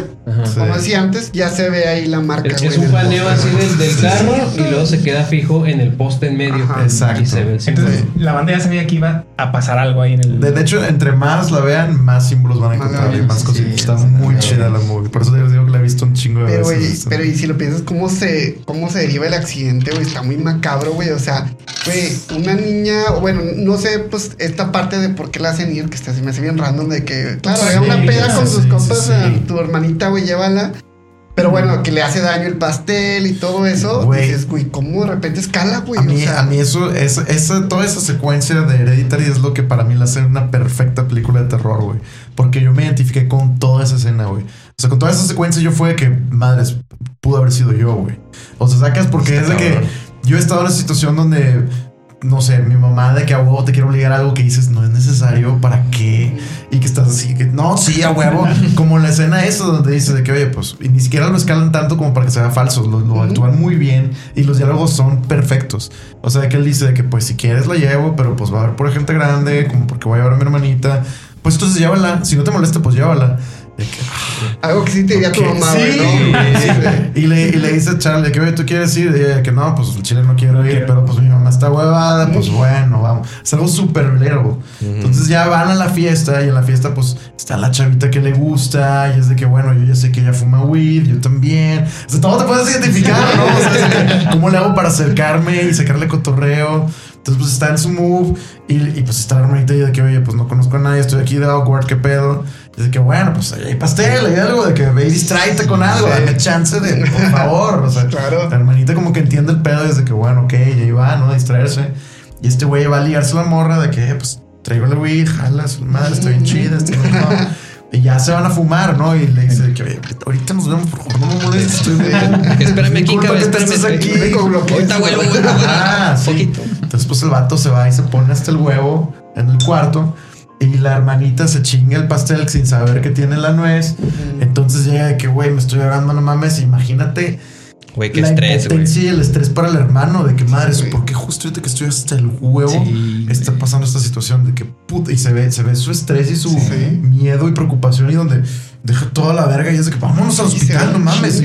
como decía antes, ya se ve ahí la marca. Es, güey, es un paneo así del, del carro y luego se queda fijo en el poste en medio. Ajá. Exacto. Y se ve entonces la banda ya sabía que iba a pasar algo ahí en el. De, de hecho, entre más la vean, más símbolos van a Más encontrar más sí, cositas. Está sí, muy sí. chida la movie. Por eso les digo que la he visto un chingo de Pero, veces. pero y si lo piensas, ¿cómo se, cómo se deriva el accidente, güey? Está muy macabro, güey. O sea, güey, una niña, bueno, no sé, pues esta parte de por qué la hacen ir, que está, se me hace bien random, de que, claro, Sí, haga una peda con sí, sí, compas, sí. a tu hermanita, güey, llévala. Pero bueno, que le hace daño el pastel y todo eso. Güey. Dices, güey, ¿cómo de repente escala, güey? A mí, o sea, a mí eso, es, esa, toda esa secuencia de Hereditary es lo que para mí la hace una perfecta película de terror, güey. Porque yo me identifiqué con toda esa escena, güey. O sea, con toda esa secuencia yo fue de que, madres, pudo haber sido yo, güey. O sea, sacas porque es de que yo he estado en una situación donde, no sé, mi mamá de que a huevo te quiere obligar a algo que dices, no es necesario, ¿para qué? Y que estás así, que no, sí, a huevo. como la escena esa donde dice de que, oye, pues, y ni siquiera lo escalan tanto como para que sea falso, lo, lo actúan muy bien y los diálogos son perfectos. O sea, que él dice de que, pues, si quieres la llevo, pero pues va a haber por gente grande, como porque voy a ver a mi hermanita. Pues entonces llévala, si no te molesta, pues llévala. Que, algo que sí te diría tu ¿qué? mamá, Sí. güey, ¿no? Sí. Y le, y le dice a Charlie que, oye, ¿tú quieres ir? Y ella que no, pues el chile no quiero ir, pero pues mi mamá está huevada, pues bueno, vamos. Es algo súper lero. Entonces ya van a la fiesta y en la fiesta pues está la chavita que le gusta y es de que, bueno, yo ya sé que ella fuma weed, yo también. O sea, todo te puedes identificar, ¿no? O sea, ¿cómo le hago para acercarme y sacarle cotorreo? Entonces pues está en su move y, y, pues está la hermanita de que, oye, pues no conozco a nadie, estoy aquí de awkward, ¿qué pedo? Y de que, bueno, pues ahí hay pastel, hay algo de que ve y distráete con algo, Sí. dame chance de, por favor. O sea, Claro. la hermanita como que entiende el pedo desde que, bueno, ok, y ahí va, ¿no? A distraerse. Y este güey va a ligarse a la morra de que, pues, traigo la weed, jalas, madre, estoy bien chida, estoy chida. Y ya se van a fumar, ¿no? Y le dice que "Oye, ahorita nos vemos, por favor, no me molestes. Espérame aquí, cabrón, espérame. aquí. Ahorita vuelvo, güey. Ah, sí. Entonces, pues el vato se va y se pone hasta el huevo en el cuarto. Y la hermanita se chinga el pastel sin saber que tiene la nuez. Entonces llega de que, güey, me estoy ahogando, no mames. Imagínate Güey, qué la estrés, güey. y el estrés para el hermano. De que, madre, Sí. ¿por qué justo ahorita que estoy hasta el huevo Sí, está güey. pasando esta situación? De que, puta, y se ve, se ve su estrés y su Sí. miedo y preocupación. Y donde deja toda la verga y es de que, vámonos al hospital, no mames.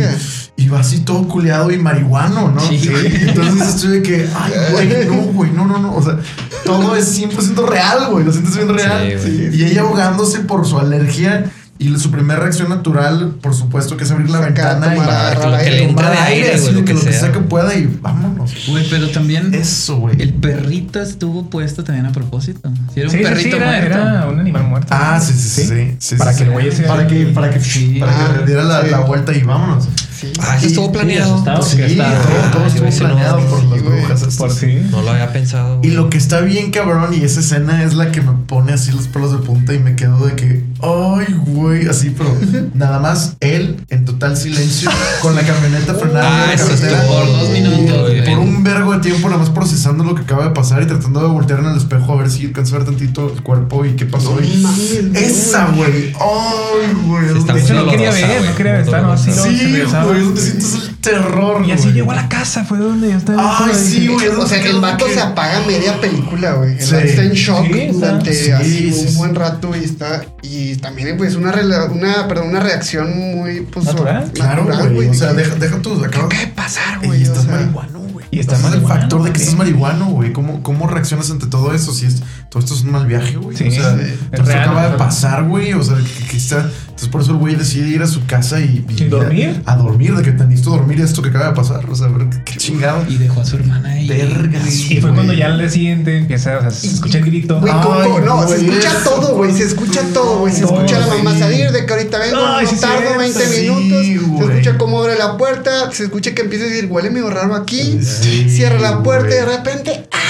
Y, y va así todo culeado y marihuano, ¿no? Sí. Entonces estoy de que, ay, güey, no, güey, no, no, no. O sea, todo es 100% real, güey. Lo sientes bien real. Sí, y ella ahogándose por su alergia. Y su primera reacción natural, por supuesto, que es abrir la Sacar, ventana y tomar, agarrar lo que aire. le tomar aire, güey, lo que que lo que sea. sea que pueda y vámonos. Güey, pero también Eso, güey. el perrito estuvo puesto también a propósito. Si era un Sí, sí, sí, perrito era, muerto. era un animal muerto. Ah, sí, sí, sí. sí, sí, Para sí, que el güey se- Para que, para que, Sí. para que Ah, le diera la, sí. la vuelta y vámonos. Sí. Ah, eso estuvo planeado. asustado. Sí, está- todo, todo Ah, estuvo no. planeado por Sí, las brujas. estas. Por sí. No lo había pensado. Y güey. lo que está bien cabrón y esa escena es la que me pone así los pelos de punta y me quedo de que, ay, güey, así, pero nada más él en total silencio con la camioneta frenada Ah, en la eso carretera. por dos minutos, güey. Por un vergo de tiempo nada más procesando lo que acaba de pasar y tratando de voltear en el espejo a ver si alcanza a ver tantito el cuerpo y qué pasó. No Y- esa, güey. Ay, güey. De hecho, no quería ver, no quería estar, no, así no, Sí, güey, donde sientes el terror. Y así güey. llegó a la casa, fue donde yo estaba. Ay, sí, güey. O sea, el vato se apaga media película, güey. El Sí. vato está en shock Sí, está- durante sí, así sí, un sí. buen rato y está. Y también, pues, una, rela- una, perdón, una reacción muy pues, Natural. Claro, güey. O sea, de que, deja, deja tus. ¿Qué Acabas, pasar, y güey? O estás sea, marihuano, güey. Y está Ese es el marihuano, factor de que estás marihuano, güey. ¿Cómo, ¿Cómo reaccionas ante todo eso? Si es, todo esto es un mal viaje, güey. Sí, o sea, todo Es esto acaba de pasar, güey. O sea, que, que está. Entonces, por eso el güey decide ir a su casa y. ¿Y dormir? A, dormir, de que te necesito dormir esto que acaba de pasar. O sea, a ver, qué chingado. Y dejó a su hermana ahí. Vergas. Y fue cuando ya al día siguiente empieza, o sea, se escucha el grito. Güey, ¿cómo? Ay, no, se escucha todo, güey. Se escucha todo, güey. Se escucha a la mamá salir de que ahorita vengo, Ay, no tardo cierto, 20 sí, minutos. Se escucha cómo abre la puerta. Se escucha que empieza a decir, huele medio raro aquí. Sí, Cierra la puerta y de repente, ¡ay!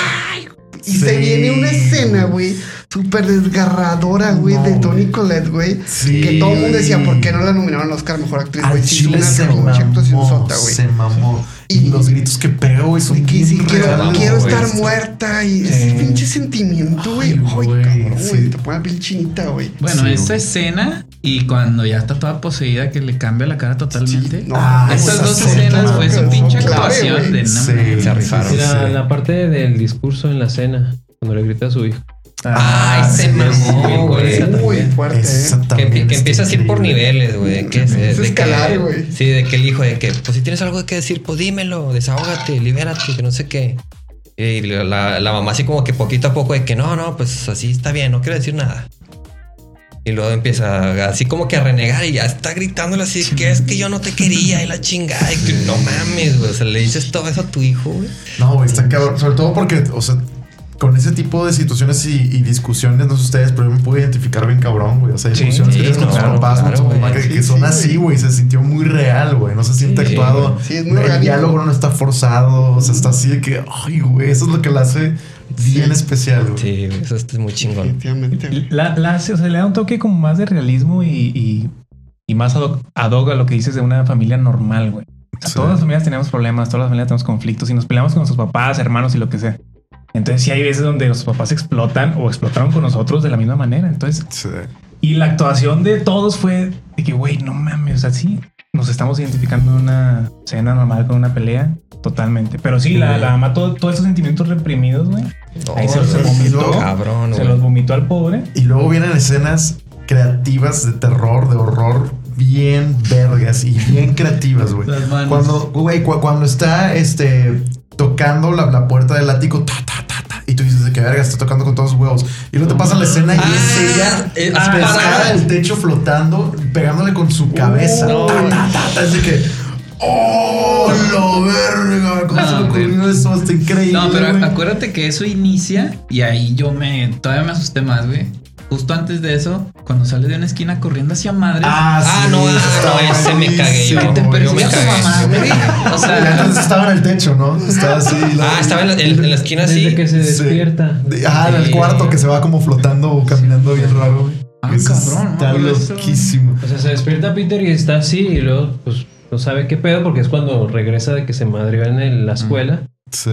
Y Sí, se viene una escena, güey, súper desgarradora, güey, No, de Tony. Collette, güey. Sí. Que todo el mundo decía, ¿por qué no la nominaron al Oscar Mejor Actriz, güey? Chile una se mamó, sota, güey. se mamó. Y, Y- los gritos que pega, güey, son que sí, quiero, quiero estar muerta y Sí. ese pinche sentimiento, güey. Ay, Ay, güey, cabrón, sí. güey. Te pone la piel chinita, güey. Bueno, Sí, esa güey. escena y cuando ya está toda poseída que le cambia la cara totalmente. Sí, no, Ah, Estas dos escena, escenas fue su son pinche actuación de no Sí, mames. Se rifaron. Y la, Sí. la parte del discurso en la cena, cuando le grita a su hijo. Ay, se mamó, güey. Muy fuerte, Esa ¿eh? Que, empieza así por increíble. niveles, güey. Que, Es de escalar, güey. Sí, de que el hijo de que, pues si tienes algo que decir, pues dímelo, desahógate, libérate, que no sé qué. Y la, la mamá así como que poquito a poco de que no, no, pues así está bien, no quiero decir nada. Y luego empieza así como que a renegar y ya está gritándole así que es que yo no te quería y la chingada. Y que no mames, güey. O sea, le dices todo eso a tu hijo, güey. No, güey, está cabrón. Sobre todo porque, o sea, con ese tipo de situaciones y, y discusiones, no sé ustedes, pero yo me puedo identificar bien cabrón, güey. O sea, hay Sí, discusiones sí, que tienes con tus claro, papás, con tu mamá, que, Sí, que son sí, así, güey. Se sintió muy real, güey. No se siente Sí, actuado. sí, es muy El diálogo no está forzado. O sea, está así de que, ay, güey, eso es lo que la hace bien Sí. especial, güey. Sí, güey, eso es muy chingón. Definitivamente. La, la o sea, le da un toque como más de realismo y, y, y más ad hoc, ad hoc a lo que dices de una familia normal, güey. O sea, Sí. Todas las familias tenemos problemas, todas las familias tenemos conflictos y nos peleamos con nuestros papás, hermanos y lo que sea. Entonces sí hay veces donde los papás explotan o explotaron con nosotros de la misma manera. Entonces, Sí. y la actuación de todos fue de que, güey, no mames, o sea, sí, nos estamos identificando en una cena normal con una pelea, totalmente. Pero sí, la, la mamá, todo- todos esos sentimientos reprimidos, güey, ahí se, se sí, vomitó, Cabrón, se los vomitó al pobre. Y luego vienen escenas creativas de terror, de horror, bien vergas y bien creativas, güey. Cuando, güey, cu- cuando está este tocando la, la puerta del ático, ta, ta, ta, ta, y tú dices de que verga, está tocando con todos los huevos. Y luego te pasa la escena y Ah, es ella eh, ah, ah, pescada ah. del techo flotando, pegándole con su cabeza. no, Ta, ta, ta, ta, es de que. ¡Oh, la verga! ¿Cómo se ocurrió eso? Está increíble. No, pero acuérdate que eso inicia y ahí yo me todavía me asusté más, güey. Justo antes de eso, cuando sale de una esquina corriendo hacia madre. Ah, no, ah, no, ese me cagué, yo. que te yo me persigue tu mamá, güey. O Y sea, estaba en el techo, ¿no? Estaba así. la- Ah, estaba en la, en- en la esquina Desde así. que se Sí. despierta. De- ah, en el cuarto que se va como flotando o caminando bien raro, güey. Ah, Eso cabrón, Está loquísimo. O sea, se despierta Peter y está así y luego pues no sabe qué pedo porque es cuando regresa de que se madrió en el- la escuela. Sí.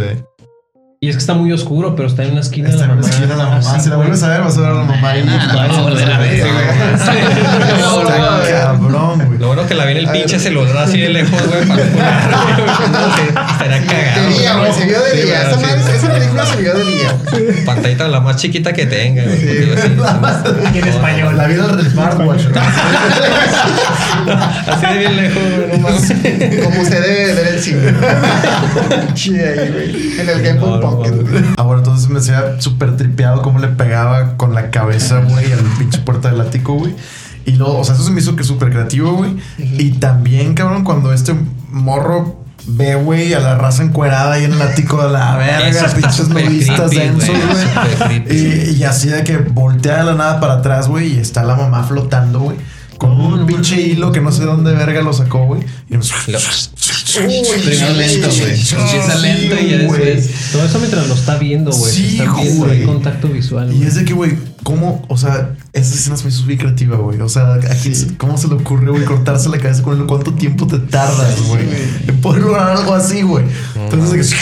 Y es que está muy oscuro, pero está en una esquina Está de en la esquina la mamá. Si la vuelves a ver, vas a ver a la mamá ahí. Nah, no, Está no, volver a ver, cabrón, güey. Lo bueno que la vi en el pinche celular así de lejos, güey, para sé, estaría De cagado. día, güey, se vio de día. Esa, película se vio de día. Pantallita la más chiquita que tenga, güey. Y en español. La vida del smartwatch. Así de bien lejos, güey. Como se debe ver el cine. Sí, ahí, güey. En el Game Güey. Ah, bueno, entonces me hacía súper tripeado cómo le pegaba con la cabeza, güey, al pinche puerta del ático, güey. Y luego, o sea, eso se me hizo que súper creativo, güey. Y también, cabrón, cuando este morro ve, güey, a la raza encuerada ahí en el ático de la verga, pinches nudistas densos, güey. Y, y así de que voltea de la nada para atrás, güey, y está la mamá flotando, güey. Con un no pinche hilo que no sé dónde verga lo sacó, güey. Y nos... Primero lento, güey. Empieza lento y ya después. Todo eso mientras lo está viendo, güey. Sí, está viendo güey. el contacto visual. Y güey. es de que, güey, ¿cómo? O sea, esa escena se me hizo bien creativa, güey. O sea, aquí, ¿cómo se le ocurre, güey, cortarse la cabeza con él? ¿Cuánto tiempo te tardas, güey? en poder lograr algo así, güey. Entonces,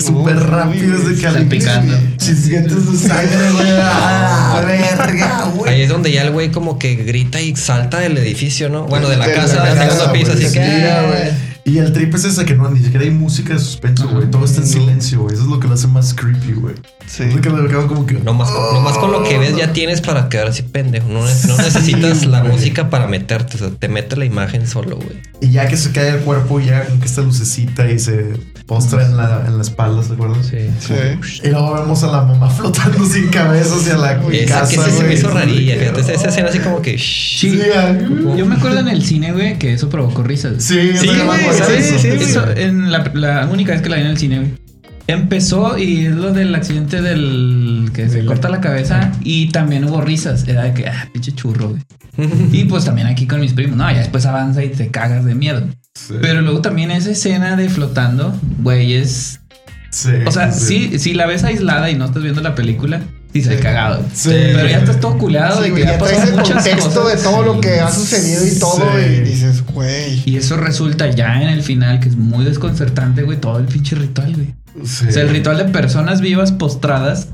súper rápido, es de que al Salpicando. Chisguetes de sangre, güey. ¡Ah, verga, Ahí güey! es donde ya el güey como que grita y salta del edificio, ¿no? Bueno, de la De la casa, del casa, segundo piso, güey, así que... sí, ah, güey. Y el trip es ese que no, ni siquiera hay música de suspenso, güey. Todo está en silencio, güey. Eso es lo que lo hace más creepy, güey. Sí. Es lo que lo acabo como que. Nomás, nomás con lo que ves ya tienes para quedar así pendejo. No, ne- no necesitas la música para meterte. O sea, te mete la imagen solo, güey. Y ya que se cae el cuerpo, ya como que esta lucecita y se postra en la, en la espalda, ¿se acuerdan? Sí. Sí. Y luego vemos a la mamá flotando sin cabeza hacia la Esa casa. que sí se me hizo rarilla. Fíjate, esa, esa escena así como que... shh. Sí, Yo me acuerdo en el cine, güey, que eso provocó risas. sí, Sí, güey, sí, sí, güey. Eso, en la, la única vez que la vi en el cine, güey. Empezó y es lo del accidente del que se corta la cabeza y también hubo risas. Era de que, ah, pinche churro, güey. Y pues también aquí con mis primos. No, ya después avanza y te cagas de miedo. Sí. Pero luego también esa escena de flotando, güey, es. Sí, O sea, sí, si la ves aislada y no estás viendo la película, sí se Sí. cagado. Sí. Pero ya estás todo culeado Sí, de que ya ya traes el contexto cosas. de todo lo que ha sucedido y todo, y dices, güey. Y eso resulta ya en el final, que es muy desconcertante, güey, todo el pinche ritual, güey. O sea, el ritual de personas vivas postradas,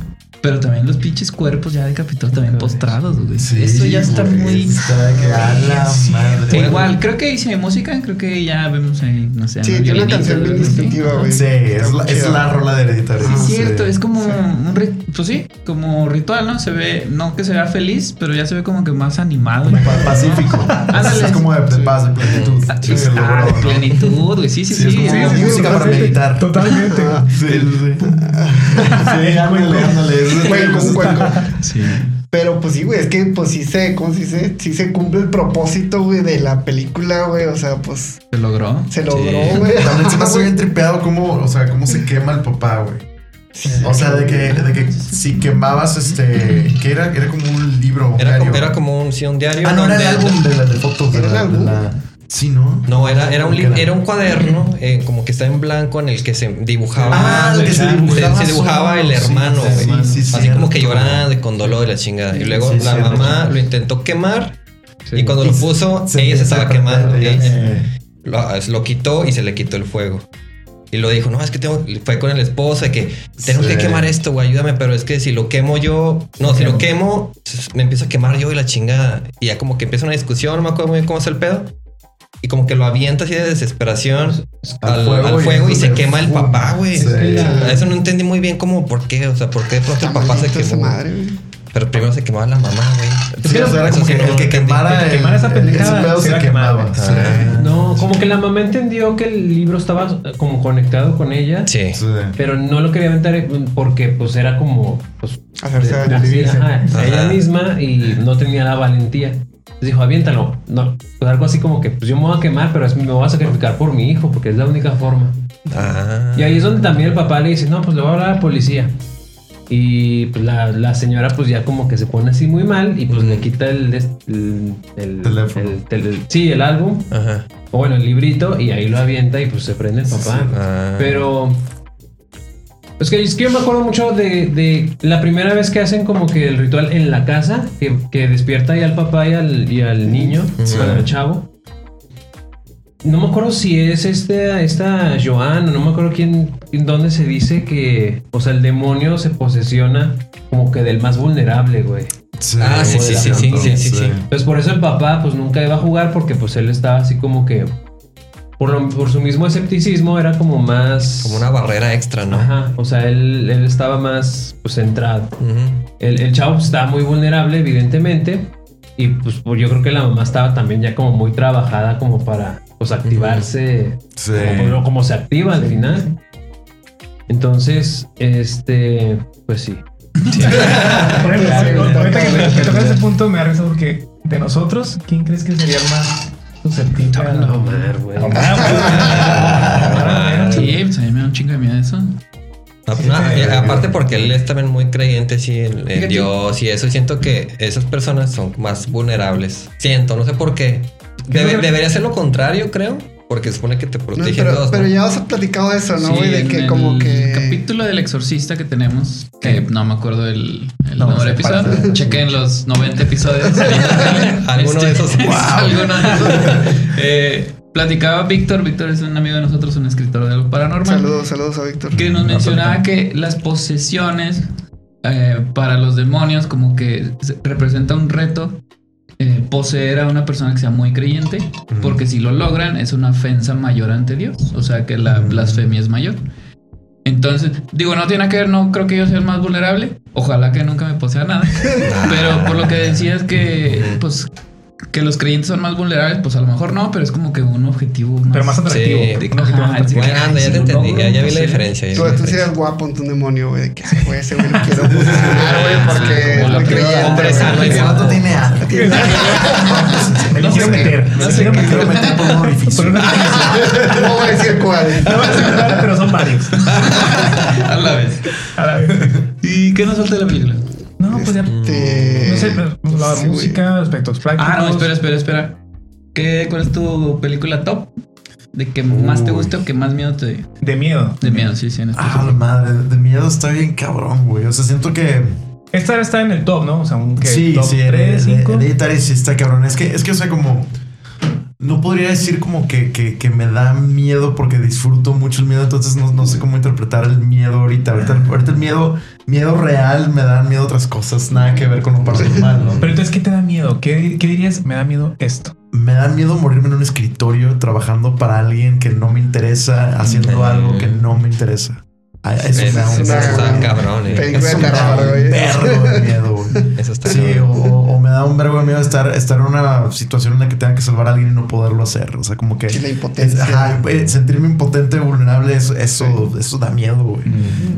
pero también los pinches cuerpos ya decapitados también postrados, güey. Sí, Eso ya está güey, muy. Está de que a la madre. Sí, igual, creo que hice música, creo que ya vemos ahí, no sé. Sí, tiene una canción bien distintiva, güey. Sí, es la, es la rola de hereditario. Sí, es Sí. cierto, es como un rit- pues sí, como ritual, ¿no? Se ve, no que se vea feliz, pero ya se ve como que más animado. Pa- Pacífico. Ándale. Es como de, de paz, de plenitud. Ah, ah, de ¿no? plenitud, güey, sí, sí, Sí, sí. es música para meditar. Totalmente. Sí, sí, sí. Sí, ándale, ándale. Sí. Pero pues sí, güey, es que pues sí se, ¿cómo se dice? Sí se cumple el propósito, güey, de la película, güey. O sea, pues Se logró. se logró, Sí. güey. También se me hace bien tripeado cómo, o sea, cómo se quema el papá, güey. O sea, de que, de que si quemabas este, que era, era como un libro. Era diario. como, era como un, sí, un diario. Ah, no, era el álbum de, la- de fotos de Era de álbum. la- Sí, ¿no? No, era, era, un, ¿Cómo li- que era un cuaderno, eh, como que está en blanco, en el que se dibujaba. Ah, el que se se- dibujaba se dibujaba el hermano, Sí, sí, sí, Así como que llorando y con dolor y la chingada. Y luego la cierto. mamá lo intentó quemar. Y cuando lo puso, ella se estaba quemando. Ella- sé. lo, lo quitó y se le quitó el fuego. Y lo dijo, no, es que tengo, fue con el esposo de que tengo Sí. que quemar esto, güey, ayúdame, pero es que si lo quemo yo, no, si lo quemo, me empiezo a quemar yo y la chingada. Y ya como que empieza una discusión, no me acuerdo muy bien cómo es el pedo. Y como que lo avienta así de desesperación al, al fuego, y, se quema el papá, güey. Sí. Eso no entendí muy bien cómo, por qué, o sea, por qué de pronto el papá se quemó. madre. Pero primero se quemaba la mamá, güey. Sí, o sea, era como que el que quemara, El que el- quemara esa pendejada se quemaba. Sí. No, como que la mamá entendió que el libro estaba como conectado con ella. Sí. Pero no lo quería aventar porque pues era como pues, Hacerse de- Vivirse. ajá, Ajá. ella misma y no tenía la valentía. Dijo, aviéntalo. No, pues algo así como que pues yo me voy a quemar, pero es- me voy a sacrificar por mi hijo porque es la única forma. Ah. Y ahí es donde también el papá le dice, no, pues le voy a hablar a la policía. Y pues, la, la señora pues ya como que se pone así muy mal y pues le quita el, el, el- Teléfono. el tel- sí, el álbum, Ajá. o bueno, el librito y ahí lo avienta y pues se prende el papá. Ah. Pero. Es que, es que yo me acuerdo mucho de, de la primera vez que hacen como que el ritual en la casa, que, que despierta ahí al papá y al, y al niño, Sí. al chavo. No me acuerdo si es este, esta Joan, no me acuerdo quién, en dónde se dice que, o sea, el demonio se posesiona como que del más vulnerable, güey. Ah, sí, sí, sí, sí, sí, sí, sí. Entonces por eso el papá pues nunca iba a jugar porque pues él estaba así como que por, lo- por su mismo escepticismo era como más Como una barrera extra, ¿no? Ajá, o sea, él, él estaba más pues centrado. Ujú. El, el chavo pues, estaba muy vulnerable, evidentemente. Y pues, pues, yo creo que la mamá estaba también ya como muy trabajada como para pues activarse Sí. como, como se activa al final. Entonces, este, pues sí. Por ejemplo, Claro, ahorita que que tocas ese punto me da risa porque de nosotros, ¿quién crees que sería el más susceptible? a- No, Omar, güey. Omar, güey. Sí, pues a mí me da un chingo de miedo eso. No, y aparte porque él es también muy creyente sí, en. Dios y eso siento que esas personas son más vulnerables. Siento, no sé por qué. Debe- debería ser lo contrario, creo, porque supone que te No, protege pero, Dios. ¿no? pero ya os he platicado eso, ¿no? Sí, de en que el como que. capítulo del exorcista que tenemos, que no me acuerdo el, el No, número de se pasa. episodio. Chequen los 90 episodios. Alguno de esos. Wow. Alguno de esos. Eh, platicaba Víctor. Víctor es un amigo de nosotros, un escritor de algo paranormal. Saludos, saludos a Víctor. Que nos mencionaba que las posesiones eh, para los demonios como que se- representa un reto eh, poseer a una persona que sea muy creyente, porque si lo logran es una ofensa mayor ante Dios, o sea que la blasfemia es mayor. Entonces, digo, no tiene que ver, no creo que yo sea el más vulnerable, ojalá que nunca me posea nada, pero por lo que decías que, pues, que los creyentes son más vulnerables, pues a lo mejor no, pero es como que un objetivo más. Pero más atractivo. Sí, Un objetivo más ajá, atractivo. Bueno, anda, ya Ay, te entendí, no, ya, ya vi la diferencia. ya Tú, tú eres guapo ante un demonio, güey. de Que ese güey, ese güey lo quiero posicionar, güey, porque es muy creyente, hombre sano guapo. vato tiene algo. Me lo No quiero meter. no me sé quiero meter por un orificio. No voy a decir cuál. No voy a decir cuál, pero son varios. A la vez. A la vez. ¿Y qué nos falta de la película? No, pues ya. Este, No sé, pero la sí, música, aspectos prácticos. Ah, no, espera, espera, espera. ¿Qué, ¿Cuál es tu película top? ¿De que más te guste o que más miedo te dio? De miedo. De miedo, sí, sí. En este Ah, la madre, de miedo está bien cabrón, güey. O sea, siento que. Esta está en el top, ¿no? O sea, un que Sí, top sí, 3, Hered- 5. Hereditary sí está cabrón. Es que, es que, o sea, como. No podría decir como que, que, que me da miedo porque disfruto mucho el miedo, entonces no, no sé cómo interpretar el miedo ahorita. Ahorita, ahorita el miedo, miedo real me dan miedo otras cosas, nada que ver con lo paranormal, ¿no? Pero entonces, ¿qué te da miedo? ¿Qué, qué dirías? Me da miedo esto. Me da miedo morirme en un escritorio trabajando para alguien que no me interesa, haciendo Mm. algo que no me interesa. Ah, Eso me da un Eso está una- cabrón, eh. Eso me da un de miedo, güey. Eso está Sí, cabrón. o, o me da un vergo de miedo estar, estar en una situación en la que tenga que salvar a alguien y no poderlo hacer. O sea, como que. Sí, la impotencia. es- ajá, eh, sentirme impotente, vulnerable, eso, eso, eso da miedo, güey.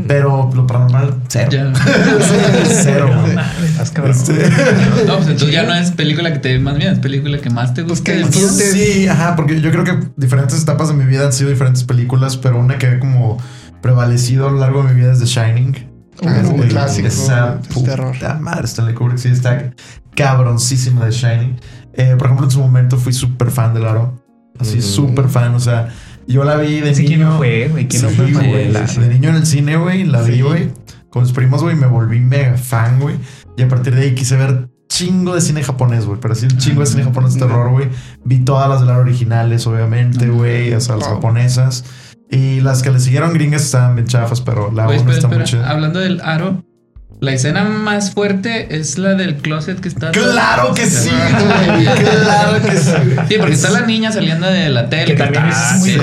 Pero lo paranormal, cero. Ya. Cero, güey. Este, No, pues entonces ya no es película que te dé más miedo, es película que más te Pues gusta. que de disfrutes. miedo. sí, ajá, porque yo creo que diferentes etapas de mi vida han sido diferentes películas, pero una que ha como prevalecido a lo largo de mi vida es The Shining. Ah, Es un el- clásico Esa de puta terror. madre, Stanley Kubrick sí está cabroncísima de Shining. Eh, por ejemplo, en su momento fui súper fan de Laro. Así, Mm. súper fan. O sea, yo la vi de Sí, niño. ¿quién no fue, güey? ¿Quién no Sí, fue güey, la- De niño en el cine, güey. La vi, Sí. güey. Con mis primos, güey. Me volví mega fan, güey. Y a partir de ahí quise ver chingo de cine japonés, güey. Pero así un chingo de cine japonés de terror, güey. Vi todas las de Laro originales, obviamente, güey. O sea, las Wow. japonesas. Y las que le siguieron gringas estaban bien chafas, pero la espera, está muy espera. chida. Hablando del aro, la escena más fuerte es la del closet que está. Claro que sí, güey. Claro que sí. Sí, porque está la niña saliendo de la tele. Que también está- es muy.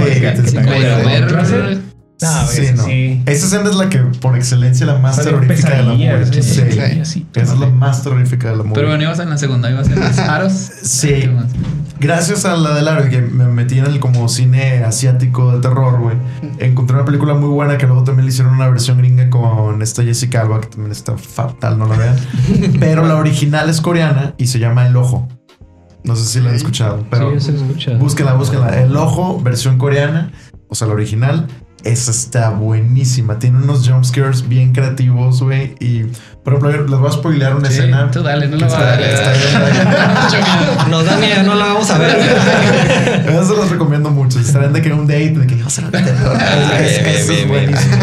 No, sí, ese no. sí. Esa escena es la que por excelencia la más terrorífica de la movie. sí, Sí. sí. Esa es la más terrorífica de la movie. Pero bueno, ibas en la segunda, ibas en los aros. Sí. Gracias a la de Laro, que me metí en el como cine asiático de terror, güey. Encontré una película muy buena que luego también le hicieron una versión gringa con esta Jessica Alba, que también está fatal, no la vean. Pero la original es coreana y se llama El Ojo. No sé si la han escuchado, pero sí, he escuchado. búsquenla, búsquenla. El Ojo, versión coreana, o sea, la original. Esa está buenísima. Tiene unos jumpscares bien creativos, güey. Y, por ejemplo, les voy a spoilear una Sí, escena. tú dale, no que lo va a miedo. Nos da miedo, no la vamos a ver. Eso se los recomiendo mucho. Si Estarán de que un date, de que yo se lo terror. Ah, Es- Eso buenísimo.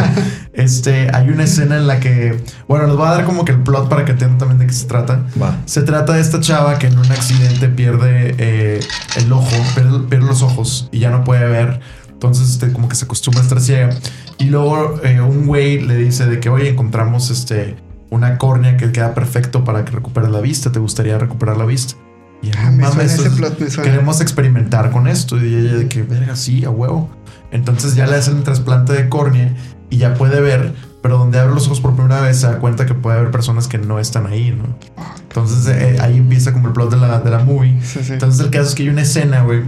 Este, hay una escena en la que, bueno, les voy a dar como que el plot para que entiendan también de qué se trata. Va. Se trata de esta chava que en un accidente pierde eh, el ojo, pierde, pierde los ojos y ya no puede ver. Entonces, este, como que se acostumbra a estar ciega. Y luego eh, un güey le dice de que, oye, encontramos este, una córnea que queda perfecto para que recuperes la vista. ¿Te gustaría recuperar la vista? Y Ah, me "Mames, suena ese es- plot, me suena. queremos experimentar con esto. Y ella de que, verga, sí, a huevo. Entonces ya le hacen el trasplante de córnea y ya puede ver, pero donde abre los ojos por primera vez se da cuenta que puede haber personas que no están ahí, ¿no? Entonces eh, ahí empieza como el plot de la, de la movie. Sí, sí. Entonces el caso es que hay una escena, güey,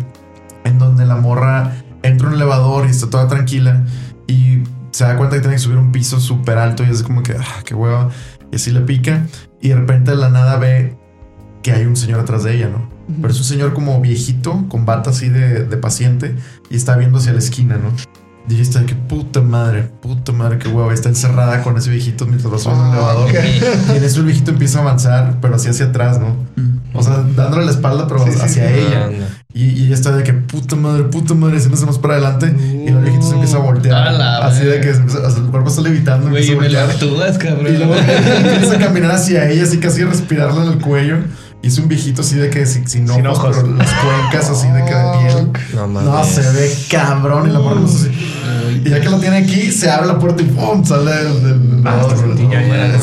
en donde la morra entra a un elevador y está toda tranquila y se da cuenta que tiene que subir un piso súper alto y es como que, ah, qué hueva. Y así le pica y de repente de la nada ve que hay un señor atrás de ella, ¿no? Pero es un señor como viejito, con bata así de, de paciente y está viendo hacia la esquina, ¿no? Y está que puta madre, puta madre, qué hueva. Está encerrada con ese viejito mientras va subiendo el elevador. Ok. Y en eso el viejito empieza a avanzar, pero así hacia atrás, ¿no? O sea, dándole la espalda, pero Sí, hacia sí. ella. Y, y ella está de que puta madre, puta madre, haciéndose más para adelante. Y el viejito se empieza a voltear. La así de que se empieza- o sea, el cuerpo está levitando. Güey, empieza a me la voltear. cabrón. Y luego empieza a caminar hacia ella, así casi a respirarle en el cuello. Y es un viejito así de que sin, sin ojos, Sin ojos. pero las cuencas así de que de piel. No mames. No, se ve cabrón. Y la morra no sé si- Y ya que lo tiene aquí, se abre la puerta y ¡pum! Sale del. Ah,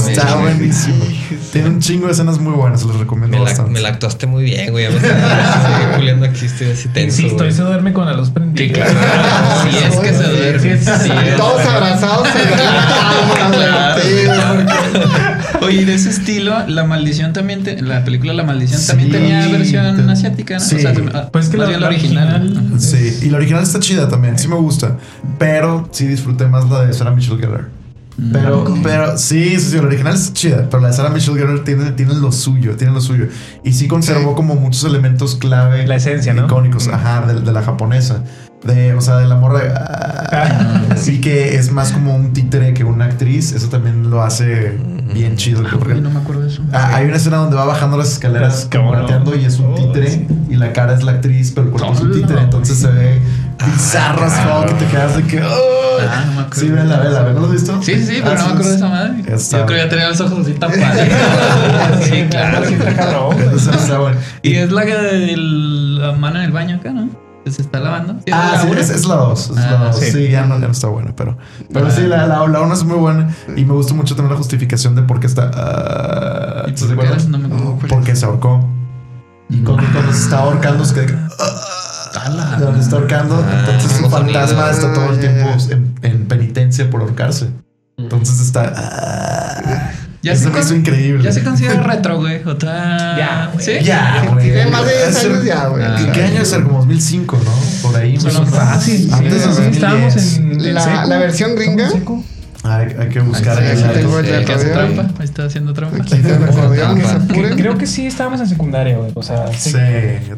está buenísimo. Tiene un chingo de escenas muy buenas, se los recomiendo Me la, bastante. me la actuaste muy bien, güey. Ya me estoy culiando aquí, estoy así tenso. Y se duerme con la luz prendida. Sí, claro. Sí, es que se duerme. Sí, sí, Sí, sí. Todos abrazados en la Oye, de ese estilo, La Maldición también, te- la película La Maldición Sí, también tenía versión te- asiática, ¿no? sí. O sea, ah, Pues que la- la original- Sí, y la original está chida también, sí me gusta. Pero sí disfruté más la de Sarah Michelle Gellar. Mm. Pero, pero sí, sí, sí, la original está chida, pero la de Sarah Michelle Gellar tiene, tiene lo suyo, tiene lo suyo. Y sí conservó Sí. como muchos elementos clave. La esencia, ¿no? Icónicos, Mm. ajá, de, de la japonesa. De, o sea, de la morra. de, ah, sí que es más como un títere que una actriz. Eso también lo hace bien chido. porque- no me acuerdo de eso. Ah, hay una escena donde va bajando las escaleras gateando y es un Oh, títere y la cara es la actriz, pero el cuerpo es un Oh, títere, no. entonces se ve bizarro as Ah, fuck y te quedas de que Ah, no me acuerdo. Sí, vela, vela, ¿no lo has visto? Sí, sí, pero Ah, no me acuerdo de esa madre. Está- Yo creo que ya tenía los ojos así tapados. sí, claro. Sí, está. Y es la que de la mano en el baño acá, ¿no? Se está lavando. ¿Sí Ah, la sí, es, es la 2. Es Ah, la dos. sí. Sí, ya, no, ya no está buena, pero. Pero sí, la, la, la una es muy buena. Y me gusta mucho también la justificación de por qué está. ah, ¿Y. No me acuerdo. No, ¿cuál Porque se ahorcó. Y cuando, cuando se está ahorcando, se queda. que, ah, de donde está ahorcando. Ah, entonces su los fantasma está todo el Ah, tiempo en, en penitencia por ahorcarse. Entonces está. ah, Ya eso se me hizo increíble. Ya se considera retro, güey. O sea, Ya, güey. ¿Sí? Ya, güey. tiene más de 10 Eso- años ya, güey. Ah, ¿Qué, qué año es? Era como 2005, ¿no? Por ahí. Más o menos. Fácil. Antes de sí, 2010. estábamos en, La- seco. la versión gringa. Hay, hay que buscar Sí, el el Sí, el que hace acordeón. trampa. Ahí está haciendo trampa. El apuren. Creo que sí estábamos en secundaria, güey. O sea, Sí,